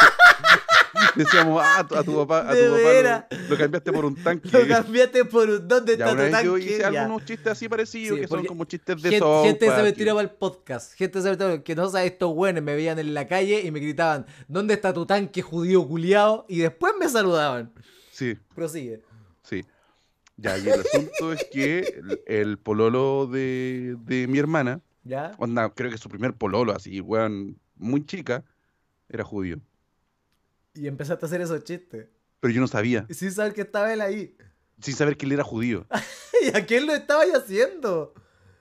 decíamos, ah, a tu, papá, a tu papá lo, lo cambiaste por un tanque. Lo cambiaste por un ¿Dónde está tu vez yo tanque? hice Ya. algunos chistes así parecidos, Sí, que son como chistes de Gente, sopa. gente se me para el podcast. Gente se me tiró que no sabe estos buenos me veían en la calle y me gritaban, ¿dónde está tu tanque judío culiao? Y después me saludaban. Sí, Prosigue. Sí. Ya, y el asunto es que el, el pololo de, de mi hermana, ¿Ya? onda, creo que su primer pololo, así, weón, muy chica, era judío. Y empezaste a hacer esos chistes. Pero yo no sabía, Y sin saber que estaba él ahí. sin saber que él era judío. ¿Y a quién lo estaba haciendo?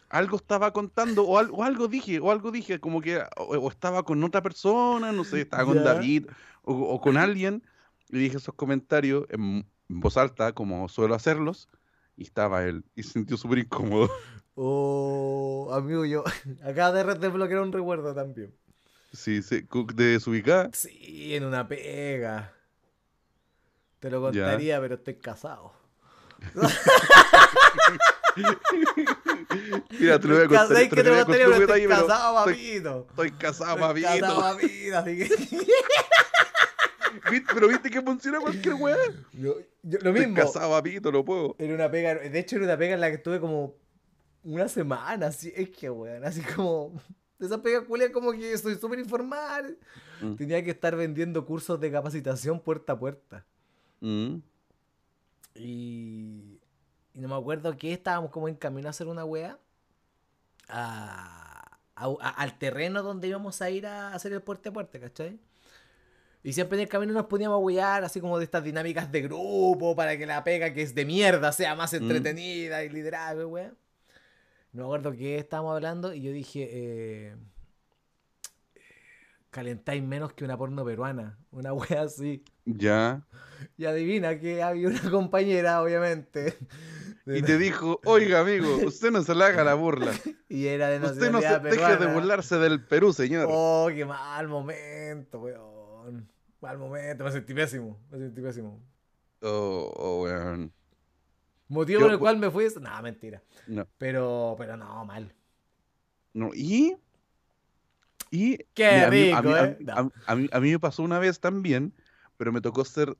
Algo estaba contando, o, al- o algo dije, o algo dije, como que, o, o estaba con otra persona, no sé, estaba con. David, o, o con alguien, y dije esos comentarios en, en voz alta, como suelo hacerlos, y estaba él, y se sintió súper incómodo. Oh, amigo, yo acaba de desbloquear un recuerdo también. Sí, se, de desubicada. Sí, en una pega. Te lo contaría, pero estoy casado. Mira, te lo voy a contar. ¿Sabes te que te lo contaría, pero estoy casado, estoy, papito. estoy casado, Estoy papito. casado, papito, así que... ¿Viste? Pero viste que funciona cualquier weá. Yo- yo- lo Estoy mismo. casado, papito, no puedo. Era una pega, de hecho era una pega en la que estuve como una semana, así, es que weón, así como, de esa pega culia como que soy súper informal. Mm. Tenía que estar vendiendo cursos de capacitación puerta a puerta. Mm. Y, y no me acuerdo que estábamos como en camino a hacer una wea. a- a- a- al terreno donde íbamos a ir a hacer el puerta a puerta, ¿cachai? Y siempre en el camino nos poníamos a wear, así como de estas dinámicas de grupo, para que la pega que es de mierda sea más Mm. entretenida y liderable, weá. No me acuerdo qué estábamos hablando y yo dije, eh, calentáis menos que una porno peruana, una wea así. Ya. Y adivina que había una compañera, obviamente. Y te dijo, oiga, amigo, usted no se le haga la burla. y era de Usted no se deje de burlarse del Perú, señor. Oh, qué mal momento, weón. Mal momento, me sentí pésimo. Me sentí pésimo. Oh, oh, weón. Motivo por el cual me fui. No, mentira. No, Pero, pero no, mal. no. Y. Y. Qué mira, rico, a mí, a- ¿eh? A- a mí- a mí me pasó una vez también, pero me tocó ser,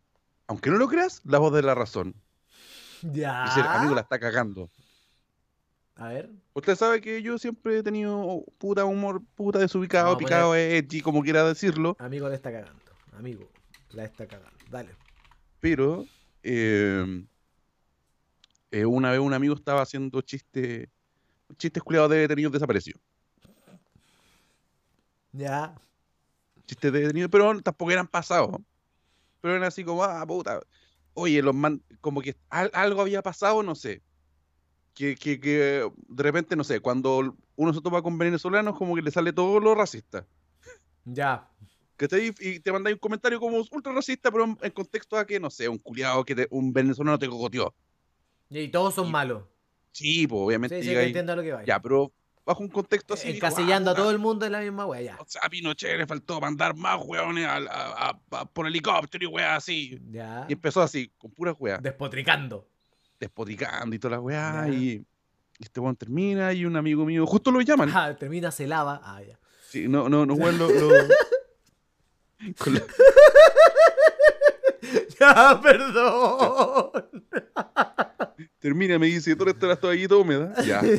aunque no lo creas, la voz de la razón. Ya. Ser, amigo, la está cagando. A ver. Usted sabe que yo siempre he tenido puta humor, puta desubicado, a picado, edgy, como quiera decirlo. Amigo la está cagando. Amigo, la está cagando. Dale. Pero eh, eh, una vez un amigo estaba haciendo chistes, chistes culiados de detenidos desaparecidos. Ya. Chistes de detenidos, pero tampoco eran pasados. Pero eran así como, ah, puta. Oye, los man, como que al- algo había pasado, no sé. Que, que, que de repente, no sé, cuando uno se topa con venezolanos, como que le sale todo lo racista. Ya. Que te, y te mandáis un comentario como ultra racista, pero en, en contexto a que, no sé, un culiado que te- un venezolano te cogoteó. Y todos son Y- malos. Sí, pues obviamente Sí, sí, que llegáis- entiendo lo que va. Ya, pero bajo un contexto así. Encasillando "Ah, a todo el mundo en la misma wea, ya. O sea, a Pinochet le faltó mandar más weones a- a- a- por helicóptero y weas así. Ya. Y empezó así, con puras weas, Despotricando. despoticando y todas las weas. Y, y este weón termina y un amigo mío, justo lo llaman. Ah, termina, se lava. Ah, ya. Sí, no, no, no, weón, lo. lo- con la- Ya, perdón. termina me dice, ¿dónde está la toallita húmeda? Ya. Yo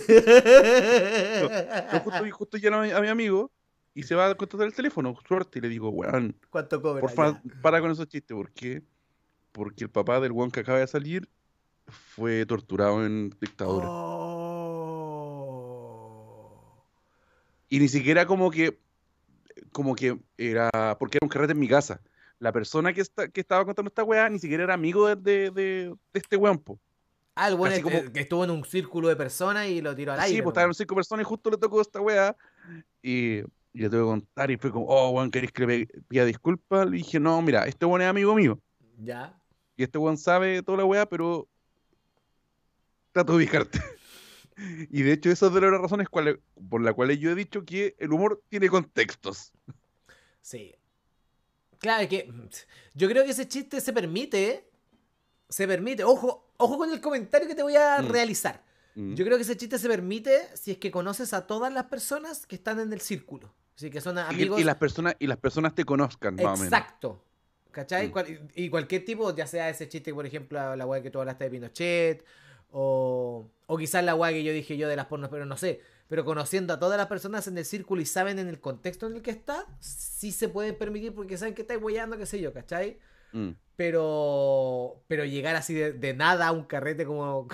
justo, justo llamo a mi, a mi amigo y se va a contestar el teléfono, suerte, y le digo, weón, ¿Cuánto cobra? por favor, para con esos chistes, ¿por qué? Porque el papá del weón que acaba de salir fue torturado en dictadura. Oh. Y ni siquiera como que, como que era, porque era un carrete en mi casa. La persona que, está, que estaba contando esta weá ni siquiera era amigo de, de, de- de este weón, po. Ah, el bueno como- que estuvo en un círculo de personas y lo tiró al aire. Sí, pues ¿no? estaban cinco personas y justo le tocó esta weá. Y, y le tuve que contar y fue como, oh, weón, ¿querés que le pida disculpas? Le dije, no, mira, este weón es amigo mío. Ya. Y este weón sabe toda la weá, pero trato de ubicarte. Y de hecho, esa es de las razones por las cuales yo he dicho que el humor tiene contextos. Sí. Claro, es que yo creo que ese chiste se permite. Se permite. Ojo, ojo con el comentario que te voy a Mm. realizar. Mm. Yo creo que ese chiste se permite si es que conoces a todas las personas que están en el círculo. Así que son Y- amigos. Y, las personas, y las personas te conozcan, más o menos. Exacto. ¿Cachai? Mm. Cual- y cualquier tipo, ya sea ese chiste, por ejemplo, la weá que tú hablaste de Pinochet, o, o quizás la weá que yo dije yo de las pornos, pero no sé. Pero conociendo a todas las personas en el círculo y saben en el contexto en el que está, sí se pueden permitir porque saben que estáis weyando, qué sé yo, ¿cachai? Mm. Pero pero llegar así de, de nada a un carrete como...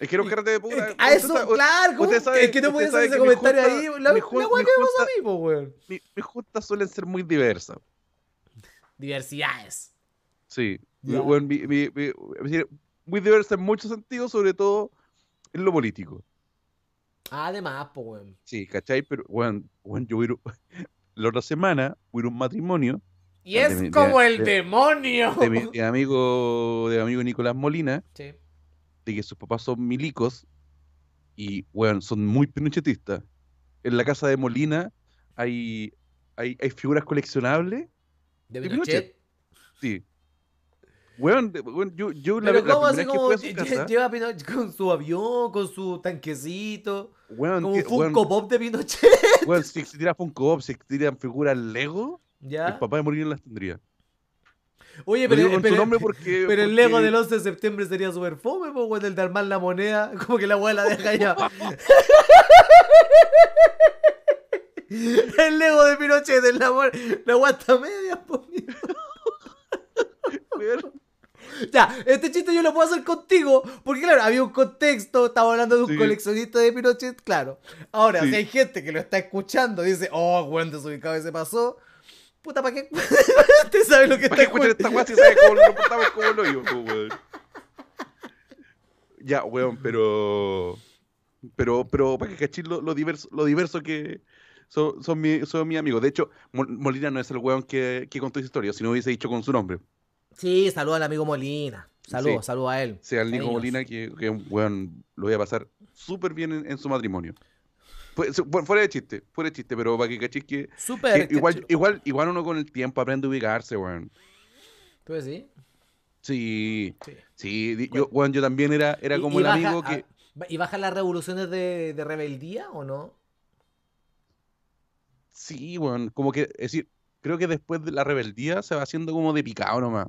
Es que era un carrete de puta. a eso, usted claro, usted sabe- es que no sabe hacer ese comentario junta- ahí. La, mi la que vemos a junta- mí, po, weón. mis juntas suelen ser muy diversas. Diversidades. Sí. Ya. Bueno, muy diversas en muchos sentidos, sobre todo en lo político. Además, po, weón. Sí, ¿cachai? Pero, bueno, bueno yo voy a la otra semana voy a un matrimonio Y es de como de- el de- demonio. de mi, amigo, de mi amigo Nicolás Molina, Sí. de que sus papás son milicos y, bueno, son muy pinochetistas. En la casa de Molina hay, hay, hay figuras coleccionables. De Pinochet. Sí. Weón, weón, yo, yo la, Pero la ¿cómo primera así que como fui a su lle- casa, lleva a Pinochet con su avión, con su tanquecito, weón, como que- Funko Pop de Pinochet? weón, si existiera Funko Pop, si existieran figuras Lego, el papá de Molina las tendría. Oye, pero, con pero, su nombre porque... pero el porque- Lego del 11 de septiembre sería super fome, pues, weón, el de armar la moneda, como que la weá la deja ya. el Lego de Pinochet, el la, mon- la weá está media, weón, Ya, este chiste yo lo puedo hacer contigo, porque claro, había un contexto, estaba hablando de un Sí. coleccionista de Pinochet, claro. Ahora, Sí. si hay gente que lo está escuchando y dice, oh, weón, desubicado ese pasó, puta, ¿para qué? Usted sabe lo que está ¿Para qué escuchar esta weá si sabes cómo lo portamos como lo yo, po, weón? Ya, weón, pero... Pero, pero, para que cachis lo, lo diverso, lo diverso que son, son, mi, son mis amigos. De hecho, Mol- Molina no es el weón que, que contó esa historia, si no hubiese dicho con su nombre. Sí, saluda al amigo Molina. Saludos, Sí. saludos a él. sea el Nico. Molina, que, que weón, lo voy a pasar súper bien en, en su matrimonio. Fuera de chiste, fuera de chiste, pero para que cachis que, Súper. igual, igual, igual uno con el tiempo aprende a ubicarse, weón. ¿Tú decís? Sí, Sí. sí, yo, weón, yo también era, era como el amigo que... a- ¿Y bajan las revoluciones de, de rebeldía o no? Sí, weón, como que, es decir, creo que después de la rebeldía se va haciendo como de picado nomás.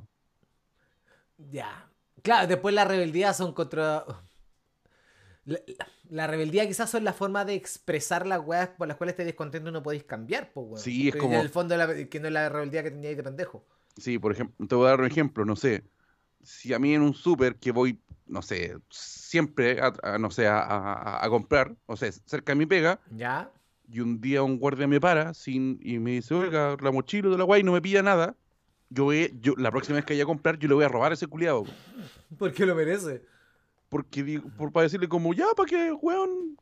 Ya. Claro, después la rebeldía son contra. La, la- rebeldía quizás son la forma de expresar las weas por las cuales estés descontento y no podéis cambiar, pues, weón. Sí, es como- En el fondo, la- que no es la rebeldía que teníais de pendejo. Sí, por ejemplo, te voy a dar un ejemplo, no sé, si a mí en un súper que voy, no sé, siempre, a, a- no sé, a, a- a comprar, o sea, cerca de mi pega, ¿Ya? y un día un guardia me para sin, y me dice, oiga, la mochila de la guay no me pilla nada, yo, voy- yo la próxima vez que vaya a comprar, yo le voy a robar a ese culiado. Porque lo merece. Porque digo, por, para decirle como, ya, para que, weón,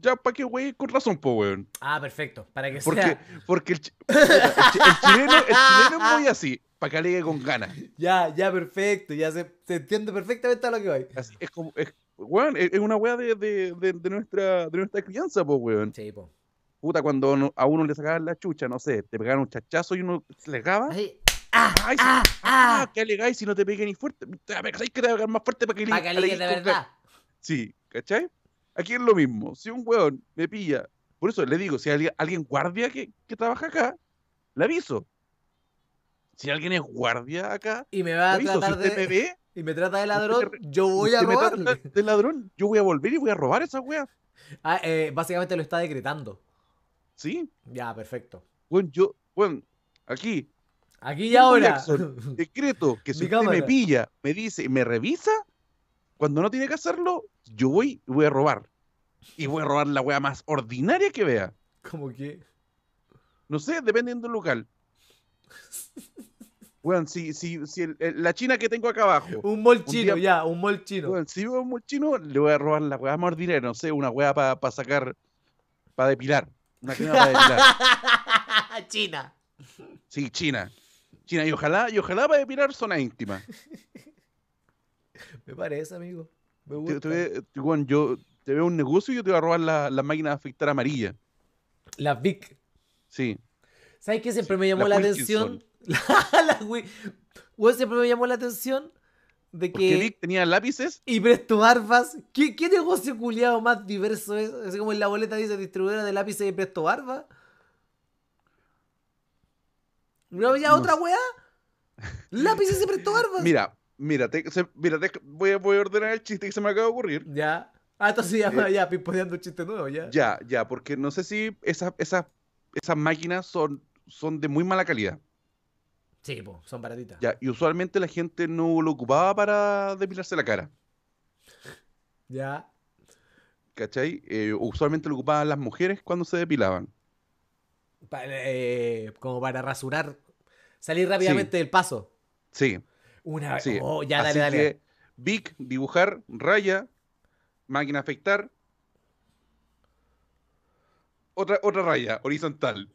ya, para que, wey, con razón, po, weón. Ah, perfecto. Para que Porque, sea. porque el, chi- el chi- el chileno, el chileno es muy así, para que alegue con ganas. Ya, ya, perfecto. Ya se, se entiende perfectamente a lo que voy. Así, es como, es, weón, es es una weá de, de, de, de nuestra, de nuestra crianza, pues, weón. Sí, po. Puta, cuando a uno le sacaban la chucha, no sé, te pegaban un chachazo y uno se le pegaba. Ay, ah, Ay, sí. ah, Ah, ah. que alegáis si no te pegué ni fuerte. A ¿sabes que te va a pegar más fuerte para que le Pa' que alegues de verdad. Sí, ¿cachai? Aquí es lo mismo. Si un weón me pilla, por eso le digo, si hay alguien, guardia que, que trabaja acá, le aviso. Si alguien es guardia acá, Y me va a aviso. Si tratar usted me de. ve, Y me trata de usted ladrón, me- yo voy a usted me trata robarle. de ladrón, yo voy a volver y voy a robar esa wea. Ah, eh, básicamente lo está decretando. Sí, Ya, perfecto. weón, yo, weón, aquí, Aquí y ahora. Jackson, decreto que si Mi usted me pilla, me dice y me revisa, cuando no tiene que hacerlo, yo voy y voy a robar. Y voy a robar la wea más ordinaria que vea. Como que. No sé, dependiendo del local. Weón, si, si, si el- el- la china que tengo acá abajo, Un mol chino, día- ya, un mol chino. weón, si veo un chino, le voy a robar la wea más ordinaria, no sé, una wea para sacar, para depilar. Una crema para depilar. China. Sí, china. China, y ojalá, y ojalá para depilar zona íntima. Me parece, amigo. Me Te- gusta. te ve- te- weón, yo te veo un negocio y yo te voy a robar la, la máquina de afeitar amarilla. La Vic. Sí. ¿Sabes qué siempre Sí, me llamó la la, atención? La, la siempre me llamó la atención de Porque que. Vic tenía lápices. Y Presto Barbas. ¿Qué, qué negocio culiado más diverso es? Así como en la boleta dice distribuidora de lápices de Presto Barba. ¿No había No otra sé. weá? Lápices Presto Barbas. Mira, mira, te- se- mira te- voy, a, voy a ordenar el chiste que se me acaba de ocurrir. Ya. Ah, entonces ya, Eh, ya, pimponeando un chiste nuevo, ya. Ya, ya, porque no sé si esas, esas, esas máquinas son, son de muy mala calidad. Sí, po, son baratitas. Ya, y usualmente la gente no lo ocupaba para depilarse la cara. Ya. ¿Cachai? Eh, usualmente lo ocupaban las mujeres cuando se depilaban. Pa- eh, como para rasurar. Salir rápidamente del paso. Sí, Una sí. Oh, ya, Así dale, dale. que, Vic, dibujar, raya, máquina afectar. Otra, otra raya, horizontal.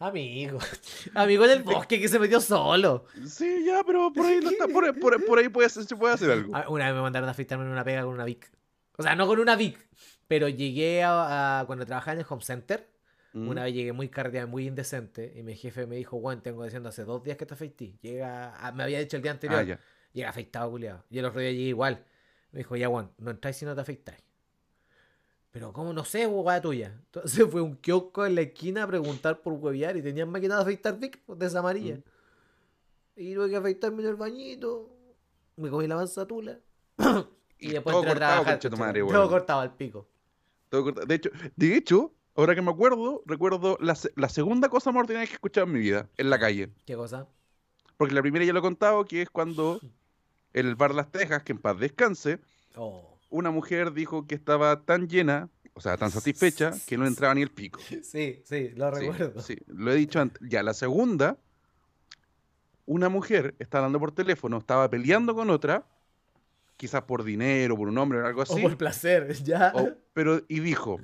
Amigo. Amigo en el bosque que se metió solo. Sí, ya, pero por ahí, no está, por, por- por ahí puede, hacer- se puede hacer algo. Ah, Una vez me mandaron a afeitarme en una pega con una Vic. O sea, no con una Vic. Pero llegué a, a- cuando trabajaba en el home center. Mm. Una vez llegué muy carreteado, muy indecente. Y mi jefe me dijo, Juan, tengo diciendo hace dos días que te afeití. Llega, a- me había dicho el día anterior. Ah. Llega afeitado, culiado. Y el otro día llegué igual. Me dijo, ya, Juan, no entráis si no te afeitáis. Pero, ¿cómo no sé, huevada tuya? Entonces fue un kiosco en la esquina a preguntar por huevear y tenían máquina de afeitar Vic pues, de esa amarilla. Mm. Y tuve que afeitarme en el bañito. Me comí la manzatula. y después todo entré a cortado, trabajar. concha madre. Todo cortado al pico. Todo corta- De hecho, de hecho, ahora que me acuerdo, recuerdo la, la segunda cosa más ordinaria que he escuchado en mi vida, en la calle. ¿Qué cosa? Porque la primera ya lo he contado, que es cuando en el bar Las Tejas, que en paz descanse, Oh. una mujer dijo que estaba tan llena, o sea, tan satisfecha, que no entraba ni el pico. Sí, sí, lo Sí, recuerdo. sí, lo he dicho antes. Ya, la segunda, una mujer estaba hablando por teléfono, estaba peleando con otra, quizás por dinero, por un hombre o algo O así, por placer, ya. o- pero, y dijo,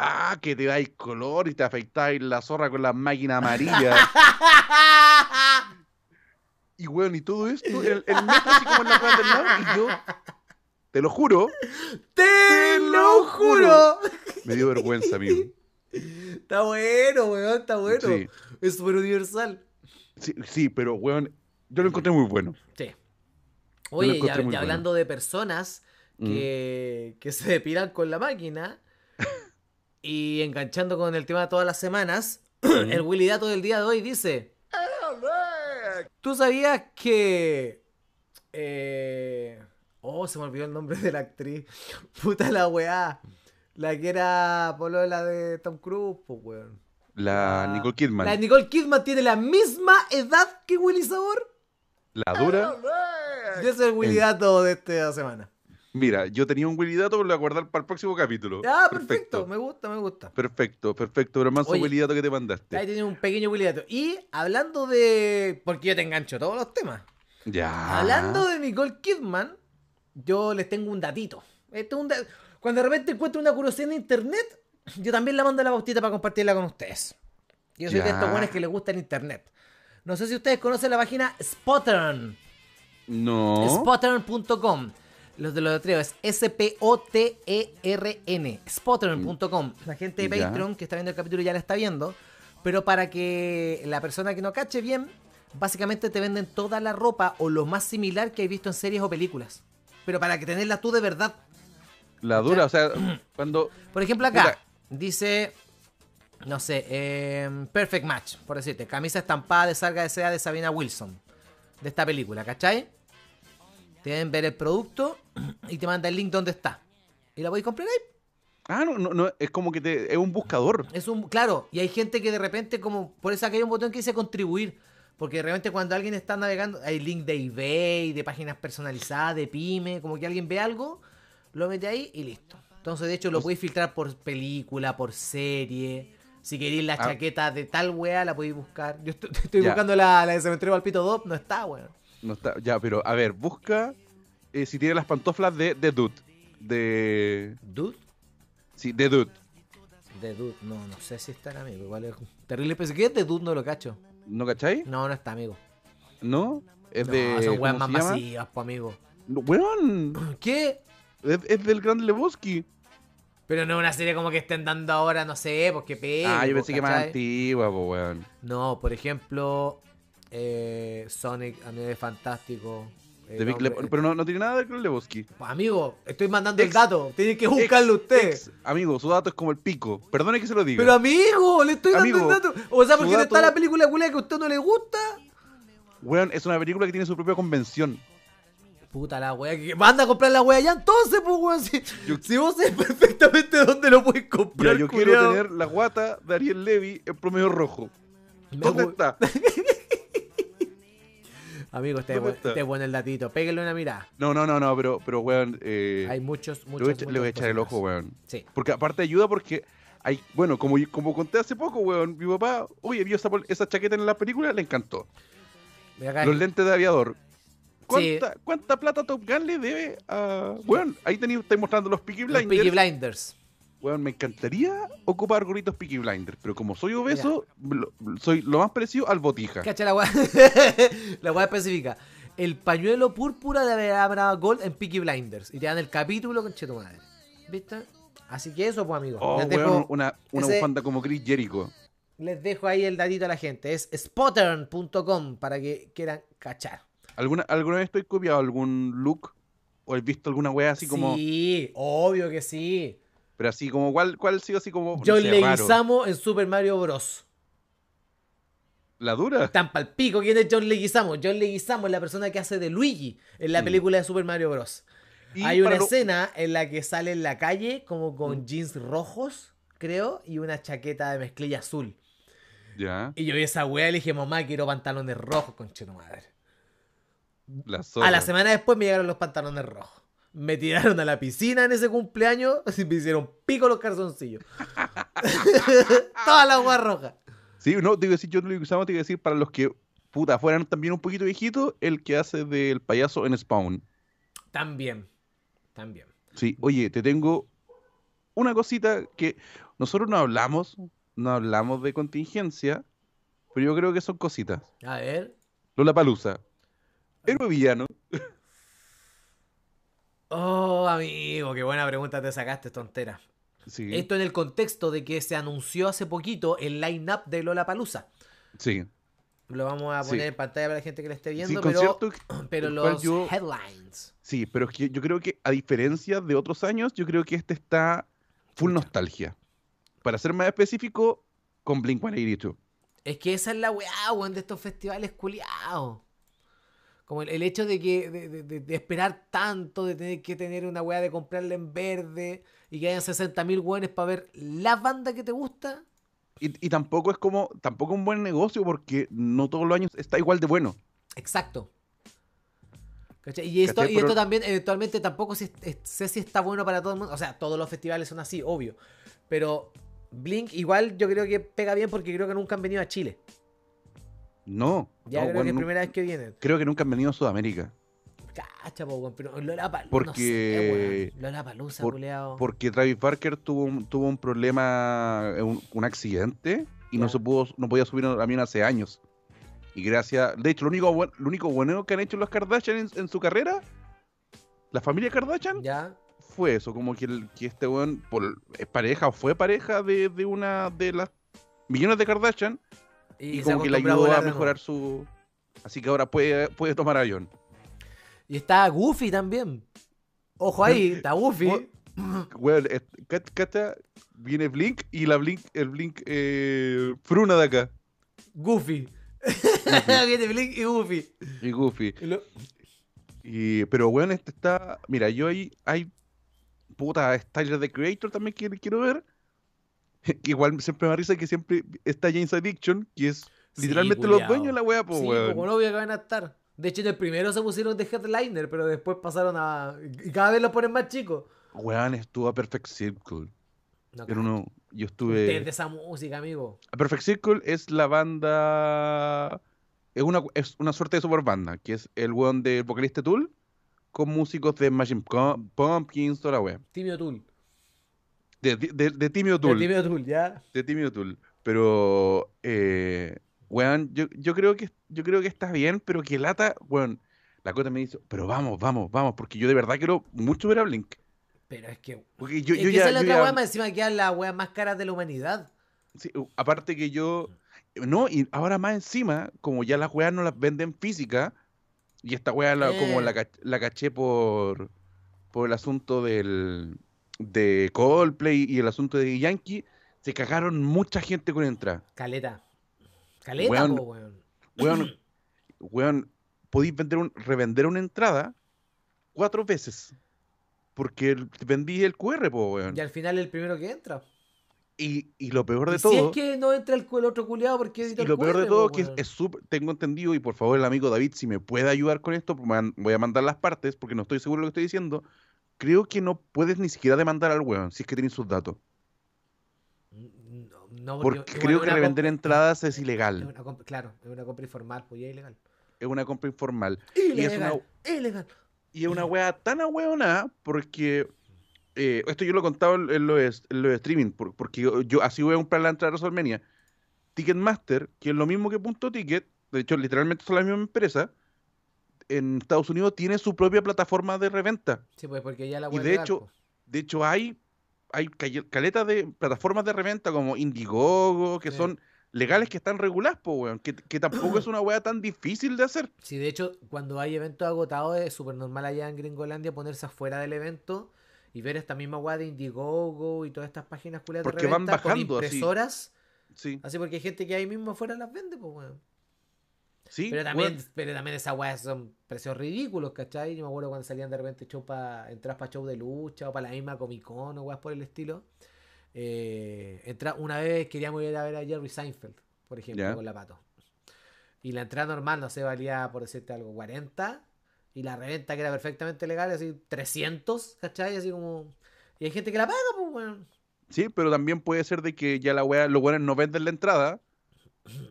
ah, que te dais color y te afeitáis la zorra con la máquina amarilla. y bueno, y todo esto, el, el metro así como en la del lado, y yo, te lo juro, ¡Te lo juro! me dio vergüenza, amigo. Está bueno, weón, está bueno. Sí, Es súper universal. sí, sí, pero, weón, yo lo encontré muy bueno. Sí. Oye, bueno. hablando de personas Mm. que, que se depilan con la máquina y enganchando con el tema de todas las semanas, el Willy Dato del día de hoy dice: ¿Tú sabías que. eh, Oh, se me olvidó el nombre de la actriz. Puta la weá. La que era polola de Tom Cruise, pues weón. La Ah, Nicole Kidman, La Nicole Kidman tiene la misma edad que Willy Sabor. la dura. Y ese es el Willy Dato de esta semana. Mira, yo tenía un Willy Dato, pero lo voy a guardar para el próximo capítulo. Ah, perfecto. Me gusta, me gusta. Perfecto, perfecto, pero más Oye, Willy Dato que te Ahí mandaste. tiene un pequeño Willy Dato. Y hablando de. Porque yo te engancho todos los temas. Ya. Hablando de Nicole Kidman, yo les tengo un datito. Este es un da- Cuando de repente encuentro una curiosidad en internet, yo también la mando a la bautita para compartirla con ustedes. Yo soy de estos buenos que les gusta el internet. No sé si ustedes conocen la página Spotern. No. Spotern.com. Los de los es S-P-O-T-E-R-N. Spottern.com. La gente de. Patreon que está viendo el capítulo ya la está viendo. Pero para que la persona que no cache bien, básicamente te venden toda la ropa o lo más similar que hay visto en series o películas. Pero para que tenerla tú de verdad. La dura, o sea, cuando. Por ejemplo, acá Puta. dice, no sé, eh, Perfect Match, por decirte, camisa estampada de Sarga de Seda de Sabina Wilson, de esta película, ¿cachai? Te deben ver el producto y te manda el link donde está. Y la podéis comprar ahí. Ah, no, no, no, es como que te, es un buscador. Es un, claro, y hay gente que de repente, como, por eso aquí hay un botón que dice contribuir. Porque de repente cuando alguien está navegando, hay link de eBay, de páginas personalizadas, de Pyme, como que alguien ve algo, lo mete ahí y listo. Entonces, de hecho, lo Pues- podéis filtrar por película, por serie. Si queréis la Ah. chaqueta de tal wea, la podéis buscar. Yo estoy, buscando la, la de Cementerio Palpito 2, no está, weón. No está, ya, pero a ver, busca eh, si tiene las pantoflas de, de Dude. De. ¿Dude? Sí, de Dude. De Dude, no, no sé si está, amigo. Igual es terrible. Pero si quieres de Dude, no lo cacho. ¿No cachai? No, no está, amigo. ¿No? Es No, de. son weas ¿cómo más masivas, po, amigo. Weón, ¿Qué? es, es del Gran Lebowski. Pero no es una serie como que estén dando ahora, no sé, porque pegue. ah, yo pensé que más ¿cachai? antigua, po, weón. No, por ejemplo, eh, Sonic, Amigo Fantástico. eh, De pero no, no tiene nada del Gran Lebowski. Amigo, estoy mandando el dato. Tienen que buscarlo usted. Ex, amigo, su dato es como el pico. Perdone que se lo diga. Pero amigo, le estoy dando Amigo, el dato. O sea, su porque no está la película que a usted no le gusta. Weón, es una película que tiene su propia convención. Puta la wea, que manda a comprar la wea ya entonces, pues weón. Si, Yo- si vos sabés perfectamente dónde lo puedes comprar. yo culiao. quiero tener la guata de Ariel Levy en promedio rojo. ¿Dónde está? Amigo, este, este es bueno el datito. Péguenle una mirada. No, no, no, no, pero, pero weón, eh, Hay muchos, le, muchos. voy le voy a echar el ojo, weón. Sí. Porque aparte ayuda porque hay, bueno, como, como conté hace poco, weón, mi papá, oye, vio esa, chaqueta en la película, le encantó. Los lentes de aviador. Sí. ¿Cuánta, ¿Cuánta plata Top Gun le debe a...? Weón, ahí tenéis, estáis mostrando los Peaky los Blinders. Peaky Blinders. Weón, me encantaría ocupar gorritos Peaky Blinders, pero como soy obeso, lo- soy lo más parecido al botija. Cacha la weá. la weá específica. El pañuelo púrpura de Abraham Gold en Peaky Blinders. Y te dan el capítulo con tu madre. ¿Viste? Así que eso, pues, amigos. Oh, les, weón, una, una ese- bufanda como Chris Jericho. les dejo ahí el datito a la gente. Es spottern.com para que quieran cachar. ¿Alguna, ¿Alguna vez estoy copiado algún look? ¿O he visto alguna wea así como... Sí, obvio que sí. Pero así como, ¿cuál, cuál ha sido así como... no John sé, raro? Leguizamo en Super Mario Bros. ¿La dura? Están pal pico. ¿Quién es John Leguizamo? John Leguizamo es la persona que hace de Luigi en la Mm. película de Super Mario Bros. Y Hay una lo- escena en la que sale en la calle como con jeans rojos, creo, y una chaqueta de mezclilla azul. Ya, Y yo vi esa wea y le dije, mamá, quiero pantalones rojos, conchero madre. la A la semana después me llegaron los pantalones rojos. Me tiraron a la piscina en ese cumpleaños y me hicieron pico los calzoncillos. Toda la agua roja. Sí, no, te iba a decir, yo no lo usamos, te iba a decir para los que, puta, fueran también un poquito viejitos, el que hace del payaso en Spawn. También. También. Sí, oye, te tengo una cosita que nosotros no hablamos, no hablamos de contingencia, pero yo creo que son cositas. A ver. Lola Palusa. Héroe villano. Oh, amigo, qué buena pregunta te sacaste, tontera. Sí. Esto en el contexto de que se anunció hace poquito el line-up de Lola Palusa. Sí. Lo vamos a Sí. poner en pantalla para la gente que lo esté Sí, viendo, pero, concierto, pero cual los yo- headlines. sí, pero es que yo creo que a diferencia de otros años, yo creo que este está full nostalgia. Para ser más específico, con Blink-182. Es que esa es la weá, weón, de estos festivales culiados. Como el, el hecho de que de, de- de- esperar tanto, de tener que tener una weá de comprarla en verde y que hayan 60.000 weones para ver la banda que te gusta. Y, y tampoco es como, tampoco un buen negocio porque no todos los años está igual de bueno. Exacto. ¿Cachai? Y esto, ¿Cachai? y esto Pero- también eventualmente tampoco es- sé si está bueno para todo el mundo. O sea, todos los festivales son así, obvio. Pero Blink igual yo creo que pega bien porque creo que nunca han venido a Chile. No. Ya no, creo bueno, que es nu- primera vez que vienen. creo que nunca han venido a Sudamérica. Cacha, po, pero Lola Palusa. Porque- Lola Palusa, por-. Porque Travis Barker tuvo un, tuvo un problema, un, un accidente y no se pudo, no podía subir a avión hace años. Y gracias, de hecho, lo único, lo único bueno que han hecho los Kardashian en, en su carrera la familia Kardashian ¿Ya? fue eso, como que, el- que este weón por, es pareja o fue pareja de, de una de las millones de Kardashian y, como que le ayudó a de nuevo. mejorar su... Así que ahora puede, puede tomar avión. Y está Goofy también. Ojo ahí, está Goofy. Cat- cata, viene Blink y la Blink, el Blink eh, Fruna de acá. Goofy. Viene Blink y Goofy. Y Goofy. Y lo- Y, pero bueno, este está. Mira, yo ahí hay. Puta, es Tyler the Creator también que quiero ver. Que igual siempre me risa que siempre está James Addiction, que es Sí, literalmente los dueños de la wea, pues, Sí, weón. como novia que van a estar. De hecho, en el primero se pusieron de headliner, pero después pasaron a. Y cada vez los ponen más chicos. Weón, estuvo a Perfect Circle. No, Era uno, yo estuve. de esa música, amigo. A Perfect Circle es la banda. Es una, es una suerte de super banda, que es el weón del vocalista Tool con músicos de Machine Pum- Pumpkins, toda la wea. Timmy O'Toole. De, de, de Timmy De O'Toole. Timmy O'Toole, ya. de Timmy O'Toole. Pero, eh, weón, yo, yo creo que yo creo que está bien, pero que lata, weón. La cota me dice, pero vamos, vamos, vamos, porque yo de verdad quiero mucho ver a Blink. Pero es que. Porque yo, es yo que ya, esa es la otra ya- weá, más encima que las weas más caras de la humanidad. sí, aparte que yo, no, y ahora más encima, como ya las weas no las venden física, y esta wea la- como Eh. la, la caché por, por el asunto del, de Coldplay y el asunto de Yankee, se cagaron mucha gente con entrada. Caleta. Caleta, Weón. po, weón. Weón, weón, podéis vender un, revender una entrada cuatro veces. Porque el- vendí el QR, po, weón. Y al final el primero que entra. Y, y lo peor de Y todo, Si es que no entra el, el otro culiado porque y lo peor de todo, po, que es, es súper- tengo entendido, y por favor el amigo David, si me puede ayudar con esto, voy a mandar las partes, porque no estoy seguro de lo que estoy diciendo. Creo que no puedes ni siquiera demandar al weón, si es que tienes sus datos. No, no, Porque igual creo es que una revender entradas es es ilegal. una comp- claro, es una compra informal, pues ya es ilegal. Es una compra informal. Y es Ilegal, una, ilegal. Y es una weá tan ahueonada porque eh, esto yo lo he contado en, es- en los streaming, por- porque yo, yo así voy a comprar la entrada a WrestleMania. Ticketmaster, que es lo mismo que Punto Ticket, de hecho literalmente son la misma empresa, en Estados Unidos tiene su propia plataforma de reventa. Sí, pues porque ya la Y de hecho, po. de hecho hay, hay caletas de plataformas de reventa como Indiegogo, que Sí. son legales que están reguladas, po, weón, que, que tampoco es una weá tan difícil de hacer. Sí, de hecho, cuando hay eventos agotados es súper normal allá en Gringolandia ponerse afuera del evento y ver esta misma weá de Indiegogo y todas estas páginas culiadas de Porque van reventa con bajando así. impresoras. Sí, Así porque hay gente que ahí mismo afuera las vende, pues weón. Sí. Pero también, pero también esas weas son precios ridículos, ¿cachai? Yo me acuerdo cuando salían de repente show para entrar para show de lucha o para la misma Comic Con o weas por el estilo. Eh, entra, una vez queríamos ir a ver a Jerry Seinfeld, por ejemplo, con la pato. Y la entrada normal, no sé, valía, por decirte algo, 40. Y la reventa, que era perfectamente legal, así 300, ¿cachai? Así como... Y hay gente que la paga, pues, weón. Sí, pero también puede ser de que ya la weá, los weones no venden la entrada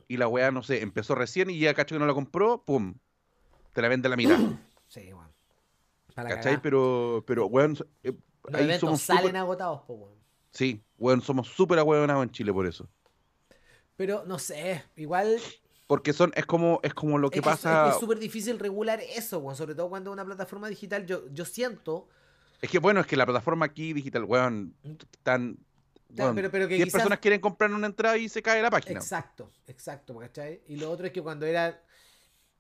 y la weá, no sé, empezó recién y ya cacho que no la compró, pum, te la vende a la mitad, Sí, weón. La ¿cachai? cagá. Pero, pero weón, eh, Los ahí eventos somos salen agotados, pues, weón. sí, weón, somos súper ahueonados en Chile por eso. Pero no sé, igual Porque son, es como, es como lo que es que es- pasa, que es súper difícil regular eso, weón. Sobre todo cuando es una plataforma digital. Yo, yo siento. es que bueno, es que la plataforma aquí digital, weón, tan, Claro, weón, pero, pero que 10 quizás. personas quieren comprar una entrada y se cae la página. Exacto, exacto, ¿cachai? Y lo otro es que cuando era.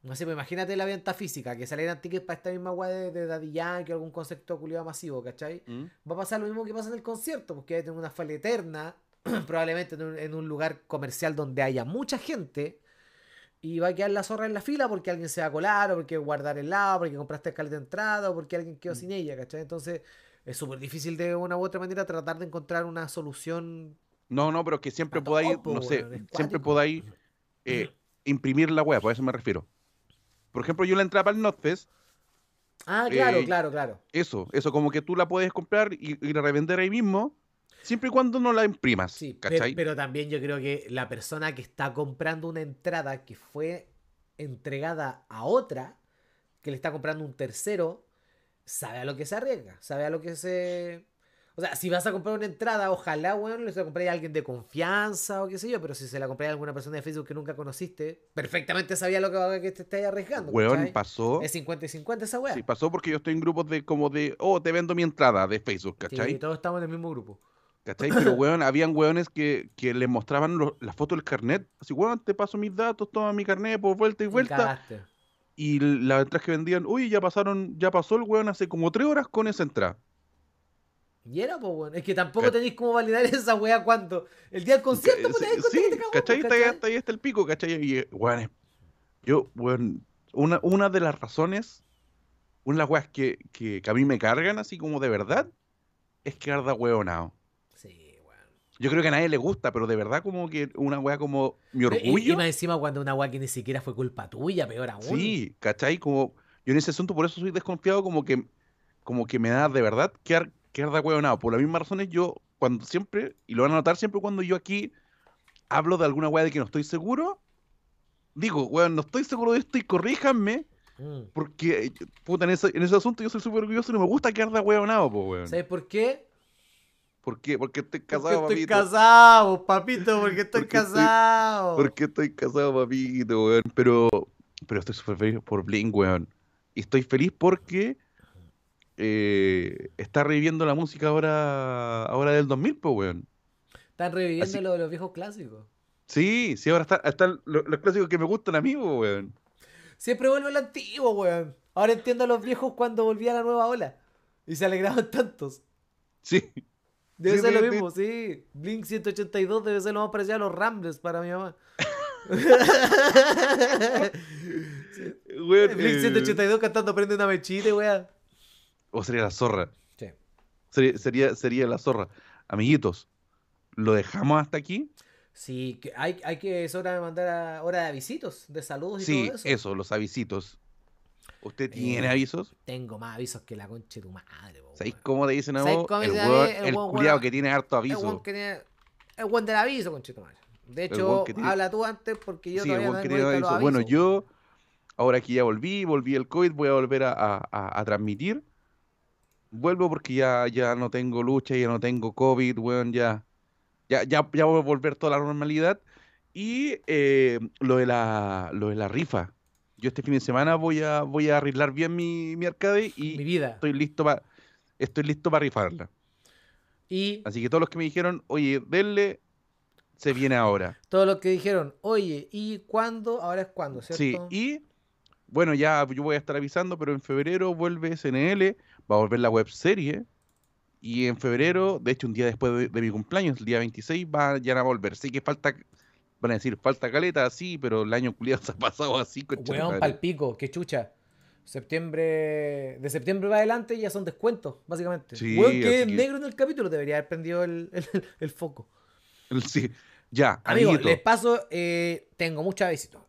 No sé, pues imagínate la venta física, que salieran tickets para esta misma weá de, de Daddy Yankee o algún concepto culiado masivo, ¿cachai? ¿Mm? Va a pasar lo mismo que pasa en el concierto, porque hay una fila eterna, probablemente en un, en un lugar comercial donde haya mucha gente, y va a quedar la zorra en la fila porque alguien se va a colar, o porque guardar el lado, porque compraste escaleta de entrada, o porque alguien quedó Mm. sin ella, ¿cachai? Entonces es súper difícil de una u otra manera tratar de encontrar una solución. No, no, pero que siempre todo, podáis, po, no sé, siempre podáis eh, imprimir la web, a eso me refiero. Por ejemplo, yo la entrada para el NotFest, Ah, claro, Eh, claro, claro. eso, eso como que tú la puedes comprar y, y la revender ahí mismo, siempre y cuando no la imprimas, Sí, ¿cachai? pero, también yo creo que la persona que está comprando una entrada que fue entregada a otra, que le está comprando un tercero, sabe a lo que se arriesga, sabe a lo que se... O sea, si vas a comprar una entrada, ojalá, weón, le se la comprar a alguien de confianza o qué sé yo, pero si se la compré a alguna persona de Facebook que nunca conociste, perfectamente sabía lo que, que te estáis arriesgando. Weón, ¿cachai? pasó. Es 50 y 50 esa weá. Sí, pasó porque yo estoy en grupos de como de, oh, te vendo mi entrada de Facebook, Sí, ¿cachai? todos estamos en el mismo grupo. ¿Cachai? Pero, weón, habían weones que, que les mostraban lo- la foto del carnet. Así, weón, te paso mis datos, toma mi carnet por vuelta y Y vuelta. cagaste. Y las entradas que vendían, uy, ya pasaron, ya pasó el weón hace como tres horas con esa entrada. Y era, pues, weón. Es que tampoco tenéis cómo validar esa weá cuando. El día del concierto, pues das cuenta sí, que te cagó, ¿cachai? pues, Está ahí, ¿cachai? está ahí hasta el pico, ¿cachai? Y, eh, weón, yo, weón, una, una de las razones, una de las weas que, que, que a mí me cargan así como de verdad, es que arda weonado. Yo creo que a nadie le gusta, pero de verdad como que una wea como mi Y- Y, orgullo. más encima cuando una weá que ni siquiera fue culpa tuya, peor aún. Sí, ¿cachai? Como yo en ese asunto por eso soy desconfiado, como que, como que me da de verdad que, ar- que arda hueonado. Por las mismas razones yo, cuando siempre, y lo van a notar siempre cuando yo aquí hablo de alguna weá de que no estoy seguro, digo, weón, no estoy seguro de esto y corríjanme, Mm. porque, eh, puta, en ese, en ese asunto yo soy súper orgulloso y no me gusta que arda hueonado, po, weón. ¿Sabes por qué? ¿Por qué? Porque estoy Porque casado, estoy papito. casado, papito, porque estoy Porque estoy- casado. Porque estoy casado, papito, weón. Pero, pero estoy súper feliz por Blink, weón. Y estoy feliz porque eh, está reviviendo la música ahora, ahora del 2000, pues, weón. Están reviviendo Así- lo de los viejos clásicos. Sí, sí, ahora está- están lo- los clásicos que me gustan a mí, weón. Siempre vuelve lo antiguo, weón. Ahora entiendo a los viejos cuando volvía la nueva ola. Y se alegraban tantos. Sí, Debe Sí, ser sí, lo sí. mismo, sí. Blink 182 debe ser lo más parecido a los Ramblers para mi mamá. weón. Blink eh, 182 cantando Prende una mechita, weón. O sería la zorra. Sí. Sería, sería, sería la zorra. Amiguitos, ¿lo dejamos hasta aquí? Sí, que hay, hay que, es hora de mandar a, hora de avisitos, de saludos y Sí, todo eso. eso, los avisitos. ¿Usted tiene Eh, avisos? Tengo más avisos que la concha de tu madre, po, ¿Sabéis cómo te dicen a ¿Sabéis vos? El weón, El el weón, culiao weón. que tiene harto aviso. tiene- el weón del aviso, concha de tu madre. De hecho, tiene- habla tú antes porque yo Sí, todavía no tengo tiene los aviso. Bueno, yo, ahora que ya volví, volví el COVID, voy a volver a, a- a- a transmitir. Vuelvo porque ya, ya no tengo lucha, ya no tengo COVID, weón, ya, ya, ya, ya voy a volver toda la normalidad. Y eh, lo de la, lo de la rifa. Yo este fin de semana voy a, voy a arreglar bien mi, mi arcade y Mi vida. estoy listo para, estoy listo para rifarla. Y Así que todos los que me dijeron, oye, denle, se viene ahora. todos los que dijeron, oye, ¿y cuándo? Ahora es cuándo, Sí, ¿cierto? y bueno, ya yo voy a estar avisando, pero en febrero vuelve SNL, va a volver la web serie. Y en febrero, de hecho, un día después de, de mi cumpleaños, el día 26, va ya a volver. Sí que falta, van a decir, falta caleta, sí, pero el año culiado se ha pasado así, Weón, palpico, qué chucha. Septiembre. De septiembre va adelante ya son descuentos, básicamente. Sí, Weón, que es negro en el capítulo, debería haber prendido el, el- el foco. Sí, ya, Amigos, amiguito. les paso, eh, tengo muchos avisitos.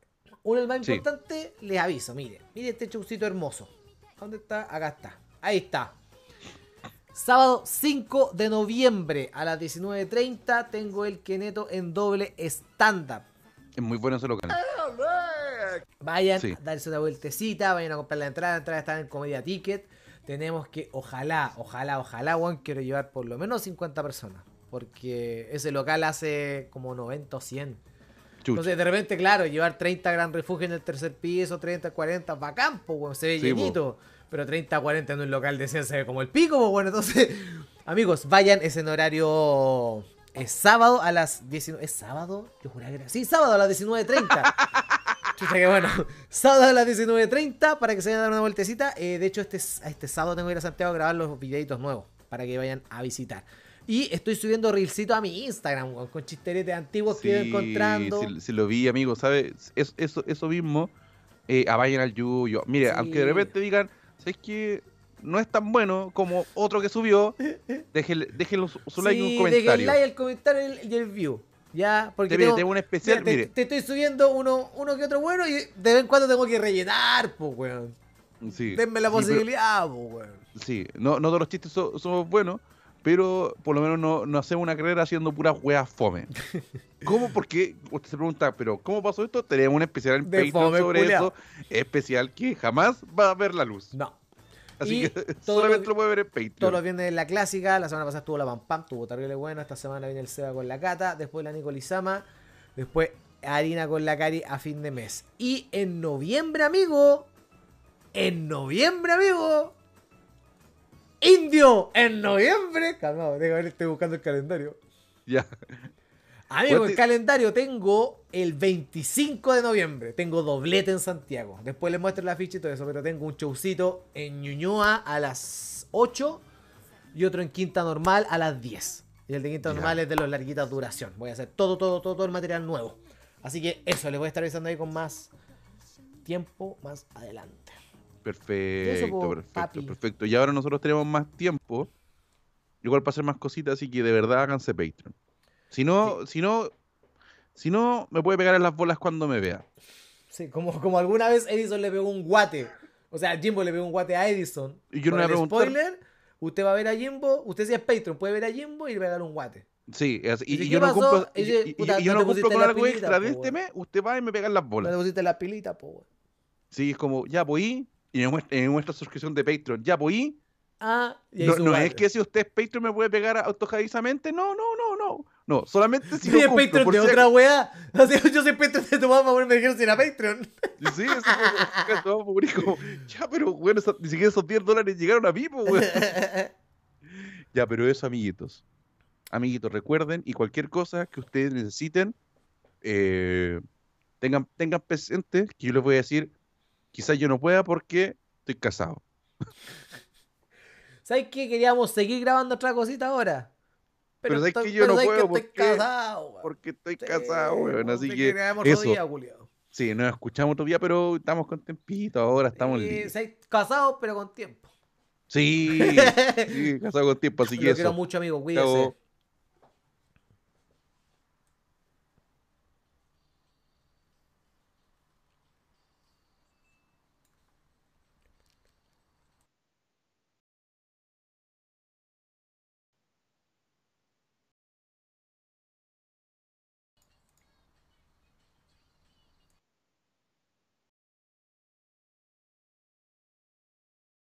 Uno, el más Sí. importante, les aviso, mire, mire este showcito hermoso. ¿Dónde está? Acá está. Ahí está. Sábado 5 de noviembre a las 19.30 tengo el Keneto en doble stand-up. Es muy bueno ese local. Vayan Sí. a darse una vueltecita, vayan a comprar la entrada, la entrada está en Comedia Ticket. Tenemos que, ojalá, ojalá, ojalá, weón, quiero llevar por lo menos 50 personas. Porque ese local hace como 90 o 100. Chucha. Entonces, de repente, claro, llevar 30 Gran Refugio en el tercer piso, 30, 40, bacán, pues, weón, se ve Sí, po. Pero 30, 40 en un local de 100 se ve como el pico, pues, bueno. Entonces, amigos, vayan, es en horario. Es sábado a las 19. ¿Es sábado? Yo juraba que era. Sí, sábado a las 19.30. Chucha, que bueno. Sábado a las 19.30 para que se vayan a dar una vueltecita. Eh, de hecho, este, este sábado tengo que ir a Santiago a grabar los videitos nuevos para que vayan a visitar. Y estoy subiendo reelcito a mi Instagram, weón, con chisteretes antiguos que Sí, encontrando. sí, sí lo vi, amigo, ¿sabes? Es- eso, eso mismo, eh, a vayan al Yuyo. Mire, Sí. aunque de repente digan, ¿sabes qué? No es tan bueno como otro que subió, déjenle, déjenle su, su like y un dejen el comentario. like, el comentario y el, y el view. Ya, porque Te, tengo, tengo un especial, mira, mire, te estoy subiendo uno, uno que otro bueno y de vez en cuando tengo que rellenar, pues, weón. sí, Denme la sí, posibilidad, pues, weón. Sí, no, no todos los chistes so- somos buenos, pero por lo menos no, no hacemos una carrera haciendo puras weas fome. ¿Cómo? Porque usted se pregunta, pero ¿cómo pasó esto? Tenemos un especial en De Patreon sobre culiao. eso, especial que jamás va a ver la luz. No. Así Y que todo solamente lo- lo puede ver en Patreon. Todos los viernes en la clásica. La semana pasada estuvo la Pam Pam, tuvo terrible buena. Esta semana viene el Seba con la Cata. Después la Nico Lizama. Después Harina con la Cari a fin de mes. Y en noviembre, amigo. En noviembre, amigo. Indio. En noviembre. Calmado, tengo estoy buscando el calendario. Ya. Amigo, ¿Cuánto- el calendario tengo el 25 de noviembre. Tengo doblete en Santiago. Después les muestro la ficha y todo eso. Pero tengo un showcito en Ñuñoa a las 8 y otro en Quinta Normal a las 10. Y el de Quinta. Normal es de los larguitas duración. Voy a hacer todo, todo, todo, todo el material nuevo. Así que eso, les voy a estar avisando ahí con más tiempo más adelante. Perfecto, Eso, po, perfecto, papi. perfecto. Y ahora nosotros tenemos más tiempo. Igual para hacer más cositas, así que de verdad háganse Patreon. Si no, si no, si no, me puede pegar en las bolas cuando me vea. Sí, como, como alguna vez Edison le pegó un guate. O sea, Jimbo le pegó un guate a Edison. Y yo no le voy a spoiler, usted va a ver a Jimbo, usted si es Patreon, puede ver a Jimbo y le pegar un guate. Sí, es- y, ¿Y y qué yo no cumplo, y, puta, yo no no cumplo con algo extra de este mes, usted va y me pega en las No bolas. le pusiste la pilita, po. Sí, es como, ya voy, y me muestra, me muestra suscripción de Patreon, ya voy. Ah, y No, no es que si usted es Patreon me puede pegar autojadizamente, no, no, no, no. No, solamente si Si lo es cumplo, Patreon de si otra weá. O sea, yo soy Patreon de tu mamá, me dijeron si era Patreon. Sí, eso fue todo como, ya, pero bueno, ni siquiera esos 10 dólares llegaron a mí, pues, weón. Ya, pero eso, amiguitos. Amiguitos, recuerden, y cualquier cosa que ustedes necesiten, eh, tengan, tengan presente que yo les voy a decir, quizás yo no pueda porque estoy casado. ¿Sabes qué? Queríamos seguir grabando otra cosita ahora. Pero ¿sabes estoy- que yo no ¿sabes puedo? estoy ¿Por qué? casado, weón. Porque estoy Sí, casado, weón. Así que, eso. día, sí, nos escuchamos otro día, pero estamos con tempito ahora, estamos Eh, libres. ¿sabes? Casados, pero con tiempo. Sí, sí, casado con tiempo, así que Lo quiero eso. mucho, amigo. Cuídese. Chao.